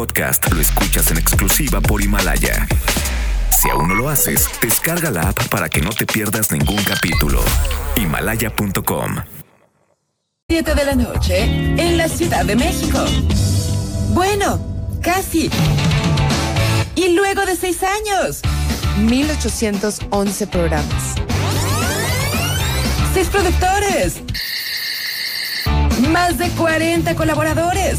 lo escuchas en exclusiva por Himalaya. Si aún no lo haces, descarga la app para que no te pierdas ningún capítulo. Himalaya.com 7 de la noche en la Ciudad de México. Bueno, casi. Y luego de seis años, 1811 programas. seis productores, más de 40 colaboradores,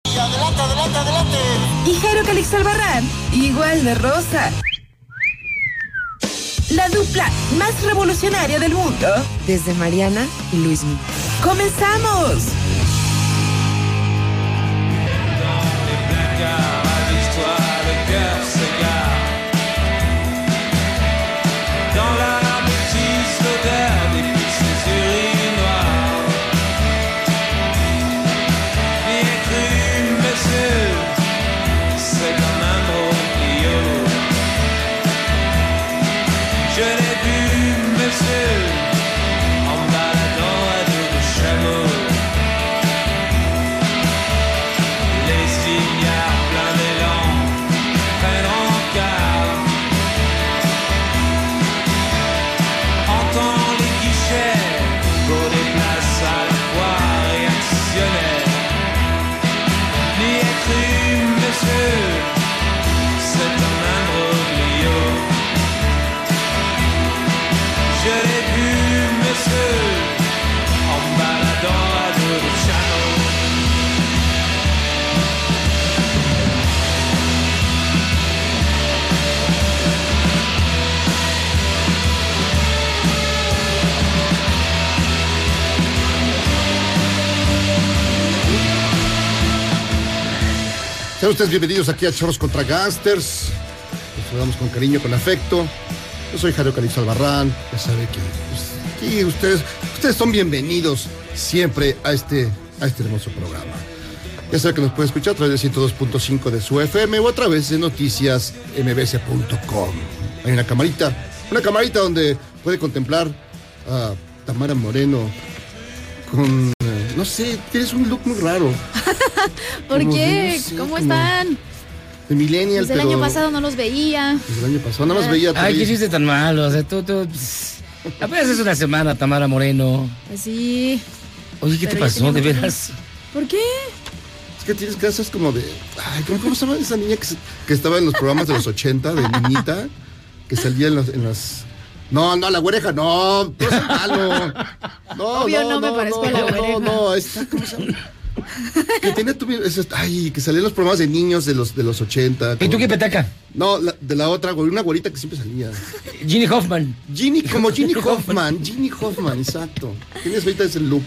Adelante, adelante, adelante. Y Jairo Calix Albarrán, igual de rosa. La dupla más revolucionaria del mundo. Desde Mariana y Luis Miguel. ¡Comenzamos! Dans la Sean ustedes bienvenidos aquí a Chorros contra Gangsters. Los saludamos con cariño, con afecto. Yo soy Jairo Calix Albarrán. Ya sabe que pues, aquí ustedes, ustedes son bienvenidos siempre a este, a este hermoso programa. Ya sabe que nos puede escuchar a través de 102.5 de su FM o a través de noticias mbs.com. Hay una camarita, una camarita donde puede contemplar a Tamara Moreno con, no sé, tienes un look muy raro. ¿Por Como qué? no sé, ¿Cómo como- están? De Millennial, Desde el año pasado no los veía. Desde el año pasado, nada más veía a Ay, qué chiste tan malo. O sea, tú, tú. pss, Apenas es una semana, Tamara Moreno. Pues sí. Oye, ¿qué Pero te pasó? De veras. ¿Por qué? Es que tienes casas como de. Ay, ¿cómo, cómo se llama esa niña que, se- que estaba en los programas de los 80, de niñita? Que salía en las. En las... No, no, la güereja, no, no es malo. No, Obvio no me parezco a la no, güereja. No, no, esta, ¿cómo se llama? Que tiene tu. Ay, que salía en los programas de niños de los, de los 80. ¿Y tú qué petaca? No, la- de la otra, güey, una güerita que siempre salía. Ginny Hoffman. Ginny, como Ginny Hoffman, Ginny Hoffman, exacto. Tienes ahorita ese look.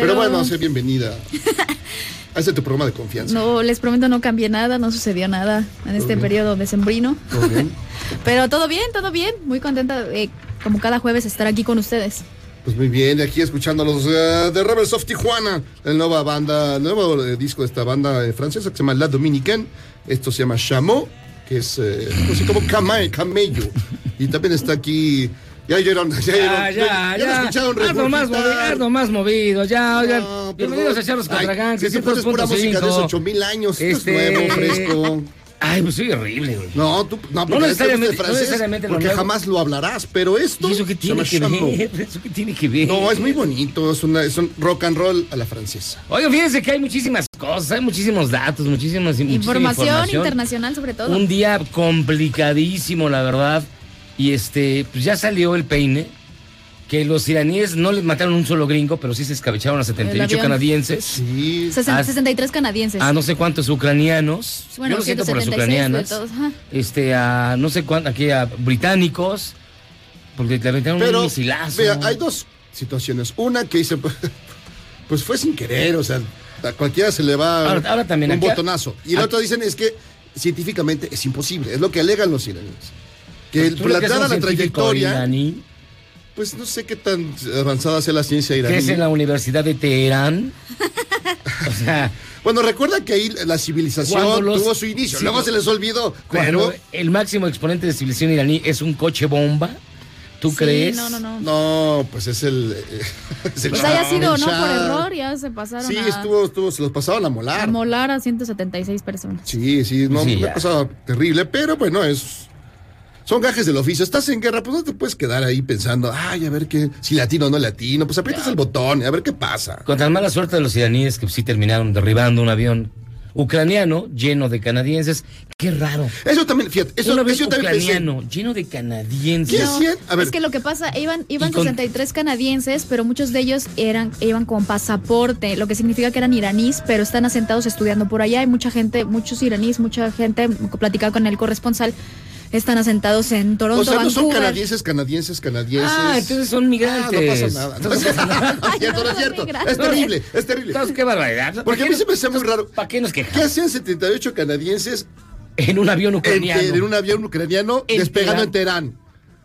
Pero, Pero- bueno, sé bienvenida a este tu programa de confianza. No, les prometo no cambié nada, no sucedió nada en este bien. periodo decembrino. ¿Todo bien? Pero todo bien, todo bien. Muy contenta de, como cada jueves, estar aquí con ustedes. Pues muy bien, de aquí escuchando a los eh, de Rebels of Tijuana, la nueva banda, el nuevo eh, disco de esta banda eh, francesa que se llama La Dominicaine. Esto se llama Chameau, que es eh, algo así como cama- camello. Y también está aquí. Ya oyeron, ya Ya, oyeron. ya, lo ya. escucharon Hazlo más, movido, hazlo más movido, ya, oigan. No, Bienvenidos a Charlos contra Gangsters, que siempre es pura música de hace 102.5. 8000 años. Esto Este- es nuevo, fresco. Ay, pues soy horrible, güey. No, tú, no, porque necesariamente- este francés, no necesariamente lo porque nuevo. jamás lo hablarás, pero esto ¿Y eso qué tiene que ver? ¿Eso qué tiene que ver? No, es muy bonito, es, una, es un rock and roll a la francesa. Oigan, fíjense que hay muchísimas cosas, hay muchísimos datos, muchísimas muchísima Información, información. internacional sobre todo. Un día complicadísimo, la verdad. Y este, pues ya salió el peine. Que los iraníes no les mataron un solo gringo, pero sí se escabecharon a 78 avión. canadienses. Sí, Sesen- Ah, 63 canadienses. A no sé cuántos ucranianos. Bueno, Yo lo siento por las 176 ucranianas. todos. Este, a no sé cuántos, aquí a británicos. Porque le aventaron pero un misilazo. vea, hay dos situaciones. Una que dice, pues fue sin querer, o sea, a cualquiera se le va Ahora- ahora también un aquí- botonazo. Y la aquí- otra dicen es que científicamente es imposible. Es lo que alegan los iraníes. Que Tú lo que es dada un la trayectoria, iraní, pues no sé qué tan avanzada sea la ciencia que iraní. es en la Universidad de Teherán. O sea, Bueno, recuerda que ahí la civilización los- tuvo su inicio, sí, luego se les olvidó. cuando Pero el máximo exponente de civilización iraní es un coche bomba, ¿tú Sí, crees? No, no, no. no, pues es el. eh, es el Pues haya sido, el ¿no? Por error, ya se pasaron Sí, a, estuvo, estuvo, se los pasaban a a molar. molar a 176 personas. Sí, sí, no, Sí, ha pasado terrible, pero bueno, es. Son gajes del oficio. Estás en guerra, pues no te puedes quedar ahí pensando, ay, a ver qué, si latino o no latino, pues aprietas el botón, a ver qué pasa. Con tan mala suerte de los iraníes que sí terminaron derribando un avión ucraniano lleno de canadienses. Qué raro. Eso también, fíjate, eso, un avión eso también ucraniano lleno de canadienses. ¿Qué hacían? A ver, Es que lo que pasa, iban, iban Y con- 63 canadienses, pero muchos de ellos eran, iban con pasaporte, lo que significa que eran iraníes, pero están asentados estudiando por allá. Hay mucha gente, muchos iraníes, mucha gente, platicaba con el corresponsal, están asentados en Toronto, o sea, no son Vancouver. canadienses, canadienses, canadienses. Ah, entonces son migrantes. Ah, no pasa nada. No, es cierto, no es cierto, no es No, cierto. migrantes. Es terrible, es terrible. Entonces, qué barbaridad. Porque a mí se me hace muy raro. ¿Para qué nos ¿Qué quejamos? hacían 78 canadienses En un avión en, ucraniano. en un avión ucraniano En despegando en Teherán.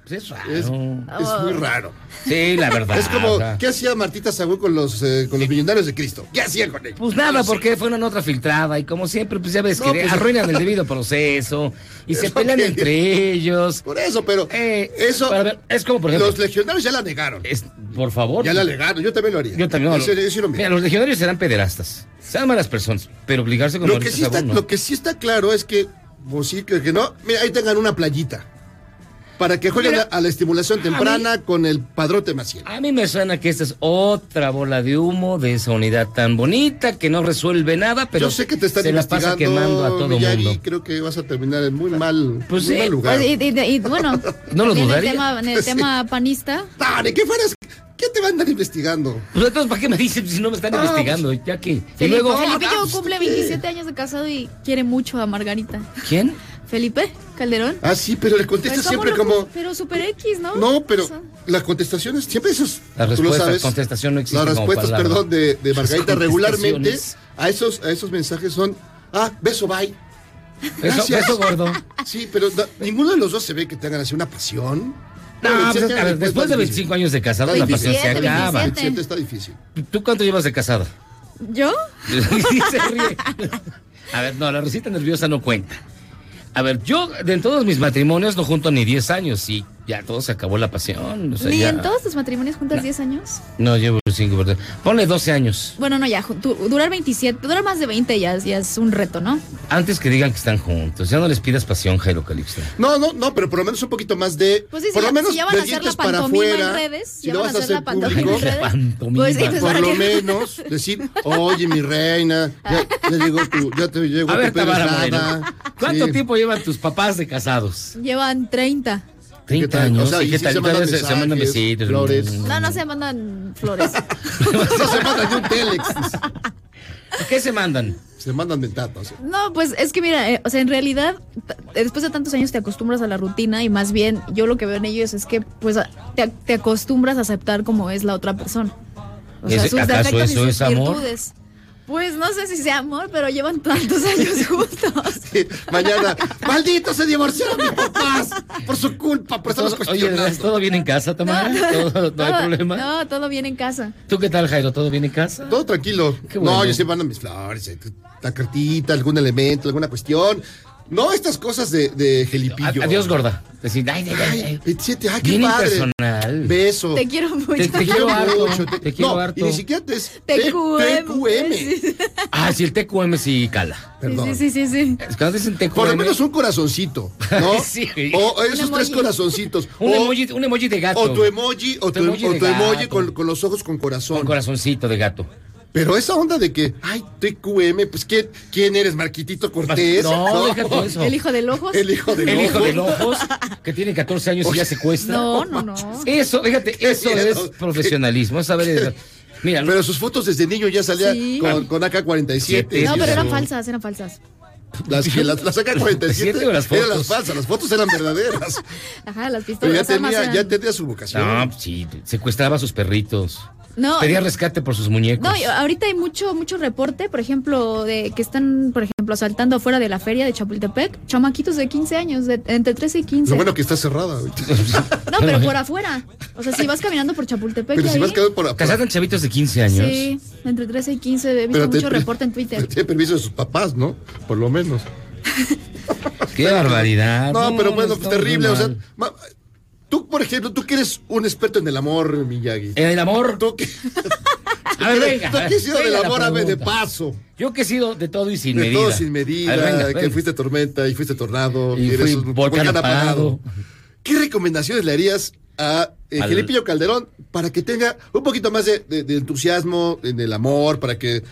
Pues es raro. Es, es muy raro. Sí, la verdad. Es como. ¿qué hacía Martita Sagún con los, eh, con los millonarios de Cristo? ¿Qué hacían con ellos? Pues nada, porque fue una nota filtrada y como siempre, pues ya ves No, que pues- arruinan el debido proceso y se pelean entre ellos. Por eso, pero Eh, eso, ver, es como por ejemplo, los legionarios ya la negaron. es- por favor. Ya la negaron, yo también lo haría. Yo también. lo mira, mismo. los legionarios serán pederastas, serán malas personas, pero obligarse con Lo que, sí está, lo que sí está claro es que, pues sí, que, que no, mira, ahí tengan una playita. Para que jueguen Mira, a, la estimulación temprana con el padrote Maciel. A mí me suena que esta es otra bola de humo de esa unidad tan bonita que no resuelve nada, pero Yo sé que te están se la pasa investigando, quemando a todo Miyagi, mundo. creo que vas a terminar en muy mal, Pues muy sí, mal lugar. Pues, y, y- y, bueno, No lo dudaría. El tema, en el Sí. tema panista, Dale, ¿qué fueras? ¿Qué te van a andar investigando? Pues entonces, ¿para qué me dicen si no me están Ah, investigando? Ya que. Y luego. Felipillo Ah, pues, cumple 27 años de casado y quiere mucho a Margarita. ¿Quién? Felipe Calderón. Ah, sí, pero le contestas Pues, ¿cómo siempre como... Pero super X, ¿no? No, pero O sea, las contestaciones, siempre esos... La tú lo respuesta, sabes. contestación no existe Las respuestas, palabra. perdón, de, de Las Margarita regularmente a esos, a esos mensajes son, ah, beso, bye. Eso, Gracias. eso gordo. Sí, pero da- ninguno de los dos se ve que tengan así una pasión. No, pues, 27 a ver, después de está 25 años de casada, Está la pasión se 27, acaba. 27. 27 está difícil. ¿Tú cuánto llevas de casada? ¿Yo? se ríe. A ver, no, la risita nerviosa no cuenta. A ver, yo de todos mis matrimonios no junto ni 10 años y ya todo se acabó la pasión. o sea, Ni ya- en todos tus matrimonios juntas 10 años. No, llevo 5, ¿verdad? Ponle 12 años. Bueno, no, ya, durar 27, durar más de 20 ya, ya es un reto, ¿no? Antes que digan que están juntos. Ya no les pidas pasión, Jairo Calixto. No, no, no, pero por lo menos un poquito más de. Pues sí, por si lo ya- menos si ya van a hacer la pantomima afuera. en redes, si ya lo van a hacer la pantomima público, en redes. Pantomima. Pues sí, pues por lo menos decir, oye, mi reina, ya, ya llegó tu, ya te llegó A ver, tu Rada. Moreno. ¿Cuánto Sí. tiempo llevan tus papás de casados? Llevan 30. 30 tal? años. O sea, ¿Y qué sí tal? se mandan se, besitos. flores. No, no se mandan flores. No se mandan ni un telex. ¿Qué se mandan? Se mandan ventatas. No, pues es que mira, eh, o sea, en realidad, después de tantos años te acostumbras a la rutina y más bien yo lo que veo en ellos es que pues te, te acostumbras a aceptar como es la otra persona. O sea, ¿Es- sus acaso defectos y eso sus es amor? Pues no sé si sea amor, pero llevan tantos años juntos. Sí, Mañana, maldito se divorciaron mis papás por su culpa, por estarlos Todo- Oye, cuestionando. ¿todo bien en casa, Tamara? ¿Todo, no hay Todo- problema? No, todo bien en casa. ¿Tú qué tal, Jairo? ¿Todo bien en casa? Todo tranquilo. Qué bueno. No, yo siempre mandan mis flores, eh, la cartita, algún elemento, alguna cuestión. No estas cosas de, de gelipillo. Adiós, gorda. Decir, ay, ay, ay, Ay. 27, ay, qué Bien padre. impersonal. Beso. Te quiero mucho. Te- te quiero harto. mucho, Te quiero no, harto. Y ni siquiera te es TQM. TQM. Ah, sí, el TQM sí cala. Perdón. Sí, sí, sí, sí. Es que cuando dicen TQM. Por lo menos un corazoncito, ¿no? Sí. O esos tres corazoncitos. Un o, emoji, un emoji de gato. o tu emoji, o Tu tu, emoji o de tu emoji gato. con, con los ojos con corazón. Un corazoncito de gato. Pero esa onda de que, ay, TQM, pues ¿quién, quién eres, Marquitito Cortés? No, déjate eso. El hijo del ojos. El hijo del El hijo ojo. de ojos, que tiene 14 años y ya se cuesta. No, no, no. Eso, fíjate, eso miedo. es profesionalismo. Es saber. Mira, Pero sus fotos desde niño ya salía Sí. con, con AK-47. Siete. No, pero eran falsas, eran falsas. Las, que las, las AK-47 Siete o las eran fotos. las falsas, las fotos eran verdaderas. Ajá, las Pero pistolas. ya las armas tenía, eran- ya tenía su vocación. no, sí, secuestraba a sus perritos. No, Pedía rescate por sus muñecos. No, y ahorita hay mucho, mucho reporte, por ejemplo, de que están, por ejemplo, asaltando afuera de la feria de Chapultepec, chamaquitos de 15 años, de entre 13 y 15. Lo bueno que está cerrada. No, pero por afuera. O sea, si vas caminando por Chapultepec, Pero si ahí- vas quedando por Que asaltan chavitos de 15 años. Sí, entre 13 y 15, he visto Pero te- mucho reporte en Twitter. Tiene permiso de sus papás, ¿no? Por lo menos. Qué barbaridad. No, pero bueno, pues terrible. O sea, tú, por ejemplo, tú que eres un experto en el amor, Miyagi. En el amor. Tú que, A ver, venga. tú que has sido del amor, a ver, de paso. Yo que he sido de todo y sin de medida. todo sin medida, ver, venga, que venga. fuiste tormenta y fuiste tornado. Y eres un volcán apagado. ¿Qué recomendaciones le harías a eh, Al- Calderón para que tenga un poquito más de, de- de entusiasmo en el amor, para que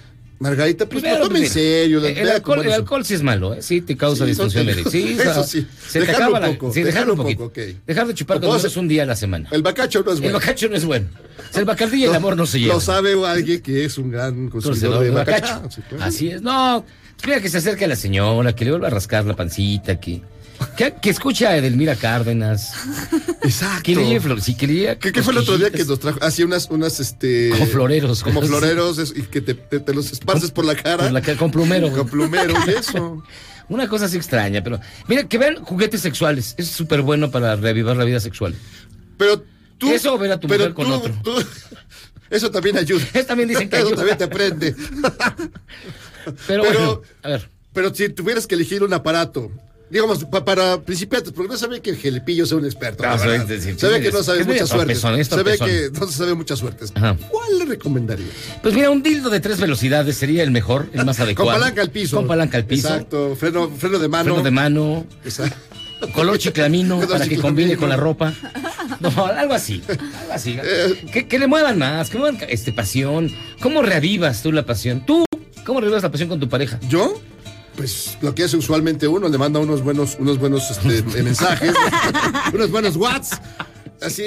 Margarita pues Primero, lo tome en serio? la- El, vea alcohol, el alcohol sí es malo, ¿eh? Sí te causa Sí, disfunción no te- Sí, eso sí. Se te Dejarlo acaba la. poco, sí, dejarlo dejarlo un poco, ok. Dejar de chupar menos hacer- un día a la semana. El bacacho no es El bueno. bacacho no es bueno. O sea, el bacardí y el amor no se llevan. Lo sabe alguien que es un gran consumidor de bacacho. claro. Así es. No, mira que se acerque a la señora, que le vuelva a rascar la pancita, que, que, que escuche a Edelmira Cárdenas, Exacto. que le lleve flor, sí, que le lleve ¿Qué, qué fue el otro día que nos trajo? Hacía unas, unas, este... Como floreros, Como floreros es- y que te, te- te los esparces por la cara. Por la con plumero. Con plumero y eso. Una cosa así extraña, pero mira, que vean juguetes sexuales. Es súper bueno para reavivar la vida sexual. Pero tú... Eso o ver a tu pero mujer con tú- otro. tú- eso también ayuda. Eso también dicen que Eso ayuda. también te prende. Pero, Pero- bueno, a ver. Pero si tuvieras que elegir un aparato, digamos, pa- para principiantes, porque no sabe que el gelipillo sea un experto. No, sí, que no sabe muchas suertes. Se ve que no se sabe muchas suertes. Ajá. ¿Cuál le recomendaría? Pues mira, un dildo de tres velocidades sería el mejor, el más adecuado. Con palanca al piso. Con palanca al piso. Exacto. Freno, freno de mano. Freno de mano. Exacto. Color chiclamino para que combine con la ropa. No, algo así. Algo así. Eh. Que, que le muevan más, que muevan este, pasión. ¿Cómo reavivas tú la pasión? Tú, ¿cómo reavivas la pasión con tu pareja? ¿Yo? Pues lo que hace usualmente uno, le manda unos buenos, unos buenos este, eh, mensajes, unos buenos whats. Así.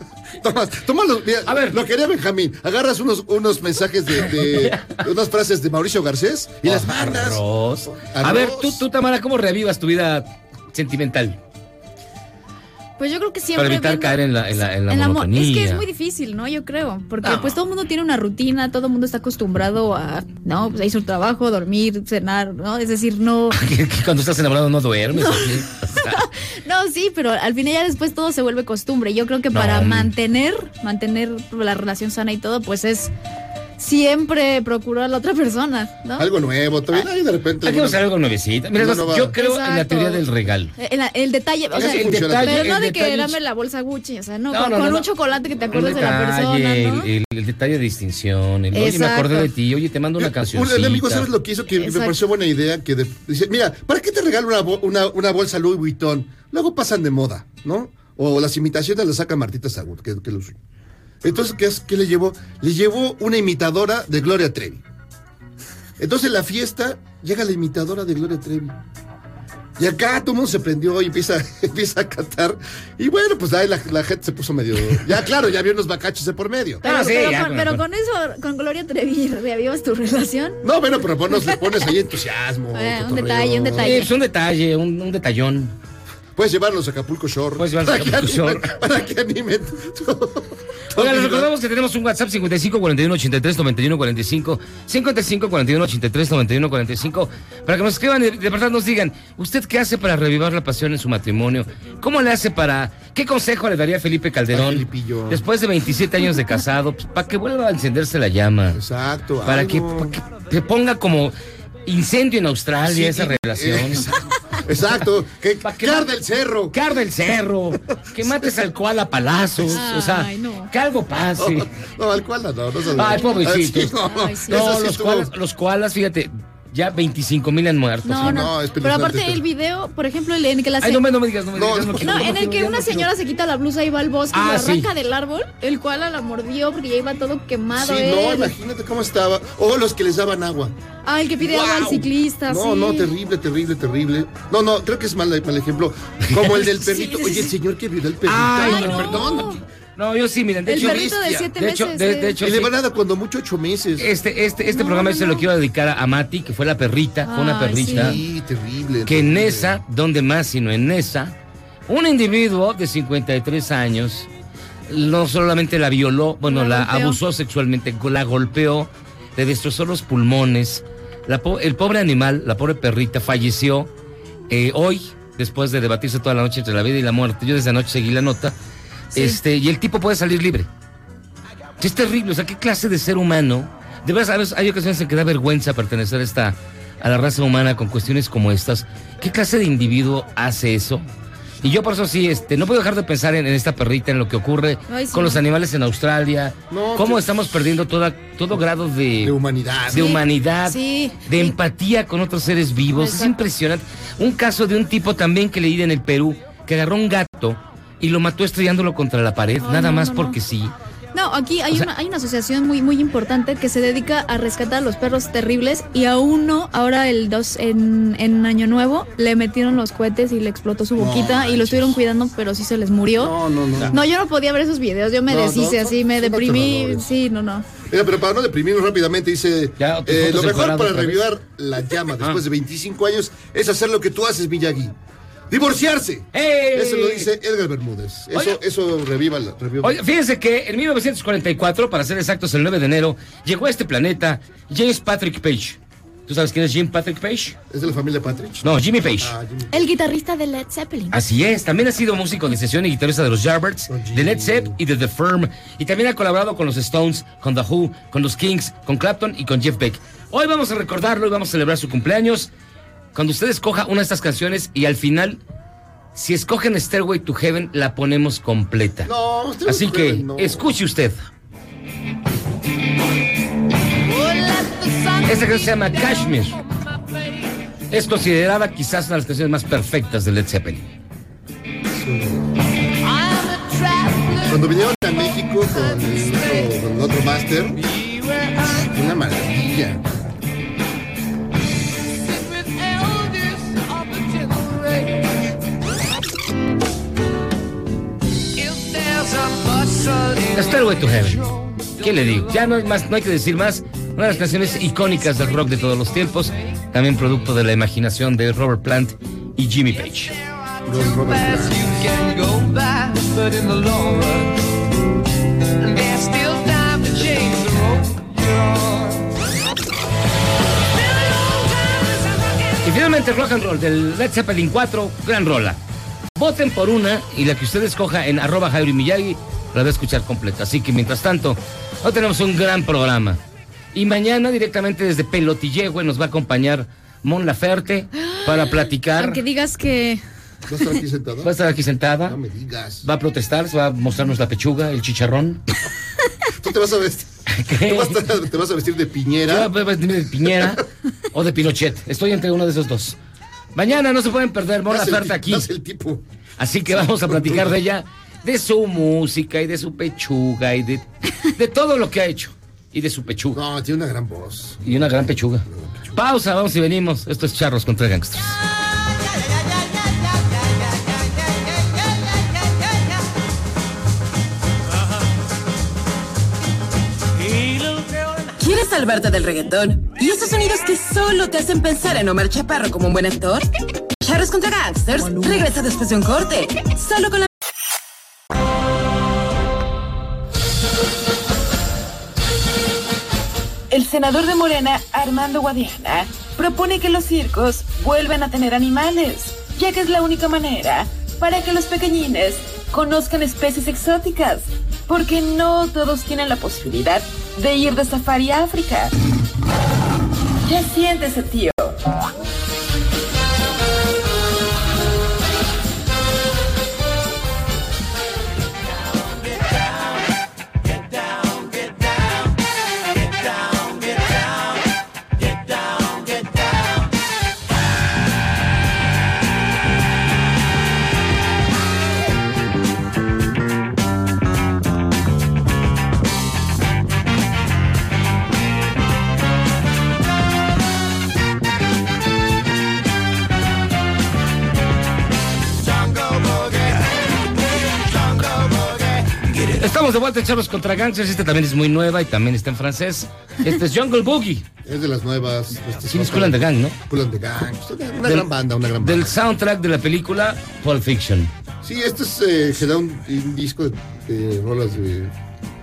toma los, mira, A ver. lo quería Benjamín. Agarras unos, unos mensajes de, de- unas frases de Mauricio Garcés y las mandas. Arroz. A ver, tú, tú, Tamara, ¿cómo reavivas tu vida sentimental? Pues yo creo que siempre. Para evitar viendo- caer en la, en la, en la en la mo- monotonía. Es que es muy difícil, ¿no? Yo creo. Porque No. pues todo el mundo tiene una rutina, todo el mundo está acostumbrado a, ¿no? Pues a ir su trabajo, dormir, cenar, ¿no? Es decir, no. Cuando estás enamorado no duermes. ¿o qué? O sea, No, sí, pero al final ya después todo se vuelve costumbre. Yo creo que No, para mantener, mantener la relación sana y todo, pues es siempre procurar a la otra persona, ¿no? Algo nuevo, todavía hay de repente. Hay que buscar algo nuevecita. Mira, yo creo en la Exacto. teoría del regalo. El, el detalle, o sea, funciona. detalle- pero no el de que dame la bolsa Gucci, o sea, no, No, con, no, con no, un no. chocolate que te Un acuerdes de la persona, el, el detalle de distinción. El, oye, me Exacto. acordé de ti. Oye, te mando una Un, canción. el amigo, ¿sabes lo que hizo? Que me Exacto. pareció buena idea. Que de- dice, mira, ¿para qué te regalo una, bo- una, una bolsa Louis Vuitton? Luego pasan de moda, ¿no? O las imitaciones las saca Martita Sagún, que, que los- Entonces, ¿qué, es- qué le llevó? Le llevó una imitadora de Gloria Trevi. Entonces, en la fiesta llega la imitadora de Gloria Trevi. Y acá todo el mundo se prendió y empieza, empieza a cantar. Y bueno, pues ahí la, la gente se puso medio. Ya, claro, ya había unos bacachos de por medio. Pero, Ah, sí, pero ya, con, pero eso, con Gloria Trevi, ¿reavivas tu relación? No, bueno, pero pones, le pones ahí entusiasmo. Eh, un detalle, un detalle. Sí, pues un detalle, un, un detallón. Puedes llevarlos a Acapulco Shore. Puedes llevarlos a Para que Acapulco animen- Shore. Para que animen. tu- tu Oigan, les recordamos que tenemos un WhatsApp 55 41 83 91 45 55 41 83 91 45 para que nos escriban y de verdad nos digan, ¿usted qué hace para revivar la pasión en su matrimonio? ¿Cómo le hace para qué consejo le daría a Felipe Calderón después de 27 años de casado pues, para que vuelva a encenderse la llama? Exacto. Para que, para que se ponga como incendio en Australia Sí, esa relación. Exacto. Exacto. Que, Pa' que arde el cerro. Que arde el cerro, que mates al koala a palazos, o sea, no. que algo pase. No, no, al cual no, no Ay, no, Ay, sí. No, los, koalas, los koalas, fíjate, ya 25 mil han muerto. No, ¿sí? no, no, es pero aparte el video, por ejemplo, el en que la Ay, no me, no me digas, no me No, digas. no, quiero, No, en el que una no señora se quita la blusa y va al bosque Ah, y sí. arranca del árbol, el cual la mordió porque ya iba todo quemado. Sí, él. no, imagínate cómo estaba. O los que les daban agua. Ah, el que pide agua al ciclista. No, sí. no, terrible, terrible, terrible. No, no, creo que es mal, mal ejemplo. Como el del perrito. sí, Oye, el señor que violó el perrito. Ay, Ay, no. perdón. No, yo sí, miren, de El hecho, perrito de siete de hecho, meses. de, eh. de hecho, Y le sí, van a dar cuando mucho ocho meses. este, este, este No, programa no, se lo quiero dedicar a Mati, que fue la perrita, fue una perrita, Sí, terrible. que en terrible. esa, donde más sino en esa, un individuo de 53 años no solamente la violó, bueno, La la, abusó sexualmente, la golpeó, le destrozó los pulmones. La po- el pobre animal, la pobre perrita, falleció eh, hoy, después de debatirse toda la noche entre la vida y la muerte. Yo desde anoche seguí la nota. Sí. Este, y el tipo puede salir libre. Es terrible, o sea, ¿qué clase de ser humano? De verdad, a veces hay ocasiones en que da vergüenza pertenecer a esta, a la raza humana con cuestiones como estas. ¿Qué clase de individuo hace eso? Y yo por eso sí, este, no puedo dejar de pensar en, en esta perrita, en lo que ocurre Ay, sí, con los animales en Australia, No, cómo que- estamos perdiendo toda, todo grado de, De humanidad. de humanidad, Sí. de Sí. empatía con otros seres vivos. Es impresionante. Un caso de un tipo también que leí en el Perú, que agarró un gato y lo mató estrellándolo contra la pared, nada no, más no, no. porque sí. No, aquí hay, O sea- una, hay una asociación muy, muy importante que se dedica a rescatar a los perros terribles y a uno, ahora el 2 en, en Año Nuevo, le metieron los cohetes y le explotó su No boquita y lo estuvieron cuidando, pero sí se les murió. No, no, no. No, yo no podía ver esos videos, yo me No, deshice así, me deprimí. Sí, no, no. Mira, pero para no deprimirnos rápidamente, dice: Ya, eh, Lo mejor para revivir la llama Ah. después de 25 años es hacer lo que tú haces, Miyagi: divorciarse. ¡Ey! Eso lo dice Edgar Bermúdez. Eso, Oye. eso reviva la. reviva- Oye, fíjense que en 1944, para ser exactos, el 9 de enero, llegó a este planeta James Patrick Page. ¿Tú sabes quién es Jim Patrick Page? ¿Es de la familia Patrick? No, Jimmy Page. Ah, Jimmy. El guitarrista de Led Zeppelin. Así es, también ha sido músico de sesión y guitarrista de los Yardbirds, Oh, de Led Zepp y de The Firm. Y también ha colaborado con los Stones, con The Who, con los Kings, con Clapton y con Jeff Beck. Hoy vamos a recordarlo y vamos a celebrar su cumpleaños. Cuando usted escoja una de estas canciones y al final, si escogen Stairway to Heaven, la ponemos completa. No, usted Así que, no. escuche usted. Esta canción se llama Kashmir. Es considerada quizás una de las canciones más perfectas de Led Zeppelin. Cuando vinieron a México con el otro, con el otro máster, una maravilla. Stairway to Heaven. ¿Qué le digo? Ya no hay más, no hay que decir más. Una de las canciones icónicas del rock de todos los tiempos, también producto de la imaginación de Robert Plant y Jimmy Page. Don Robert Plant. Y finalmente rock and roll del Led Zeppelin 4, gran rola. Voten por una y la que usted escoja en arroba Jairo Miyagi la va a escuchar completa. Así que mientras tanto, hoy tenemos un gran programa. Y mañana directamente desde Pelotillehue nos va a acompañar Mon Laferte para platicar. Aunque digas que. ¿Va a estar aquí sentado? Va a estar aquí sentada, No me digas. va a protestar, se va a mostrarnos la pechuga, el chicharrón. Tú te vas a vestir. ¿Qué? Tú vas a- te vas a vestir de Yo piñera. voy a vestirme de Piñera o de Pinochet. Estoy entre uno de esos dos. Mañana no se pueden perder Mon el Laferte ti- aquí. das el tipo. Así que vamos a platicar de ella, de su música y de su pechuga y de, de todo lo que ha hecho. Y de su pechuga. No, tiene una gran voz. Y una gran pechuga. Pausa, vamos y venimos. Esto es Charros contra Gangsters. ¿Quieres salvarte del reggaetón? ¿Y esos sonidos que solo te hacen pensar en Omar Chaparro como un buen actor? Charros contra Gangsters regresa después de un corte. Solo con la. El senador de Morena, Armando Guadiana, propone que los circos vuelvan a tener animales, ya que es la única manera para que los pequeñines conozcan especies exóticas, porque no todos tienen la posibilidad de ir de safari a África. Ya siéntese, tío. Charlos contra Gangsters. Este también es muy nueva y también está en francés. Este es Jungle Boogie. Es de las nuevas. Este, Sí, es Cool and the Gang, ¿no? Cool and the Gang. Una Del- gran banda, una gran banda. Del soundtrack de la película Pulp Fiction. Sí, este es, eh, da un, un disco de, de rolas de,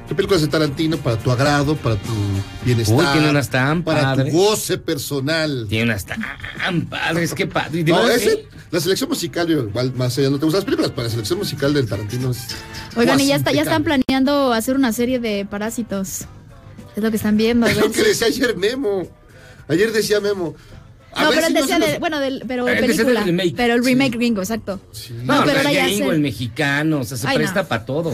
de películas de Tarantino para tu agrado, para tu bienestar. Uy, tiene unas tan Para padres. tu goce personal. Tiene unas tan padres, qué padre. No, verdad, ese- sí. la selección musical, yo, igual, más allá, no te gustan las películas, pero la selección musical del Tarantino es. Oigan, y ya, está, ya están planeando hacer una serie de parásitos. Es lo que están viendo. Es lo que si- decía ayer Memo. Ayer decía Memo. A No, pero si él no se decía nos- de, bueno, del, pero decía del película. remake. Pero el remake gringo, exacto. No, No, pero el gringo, el mexicano, o sea, se Ay, presta no. para todo.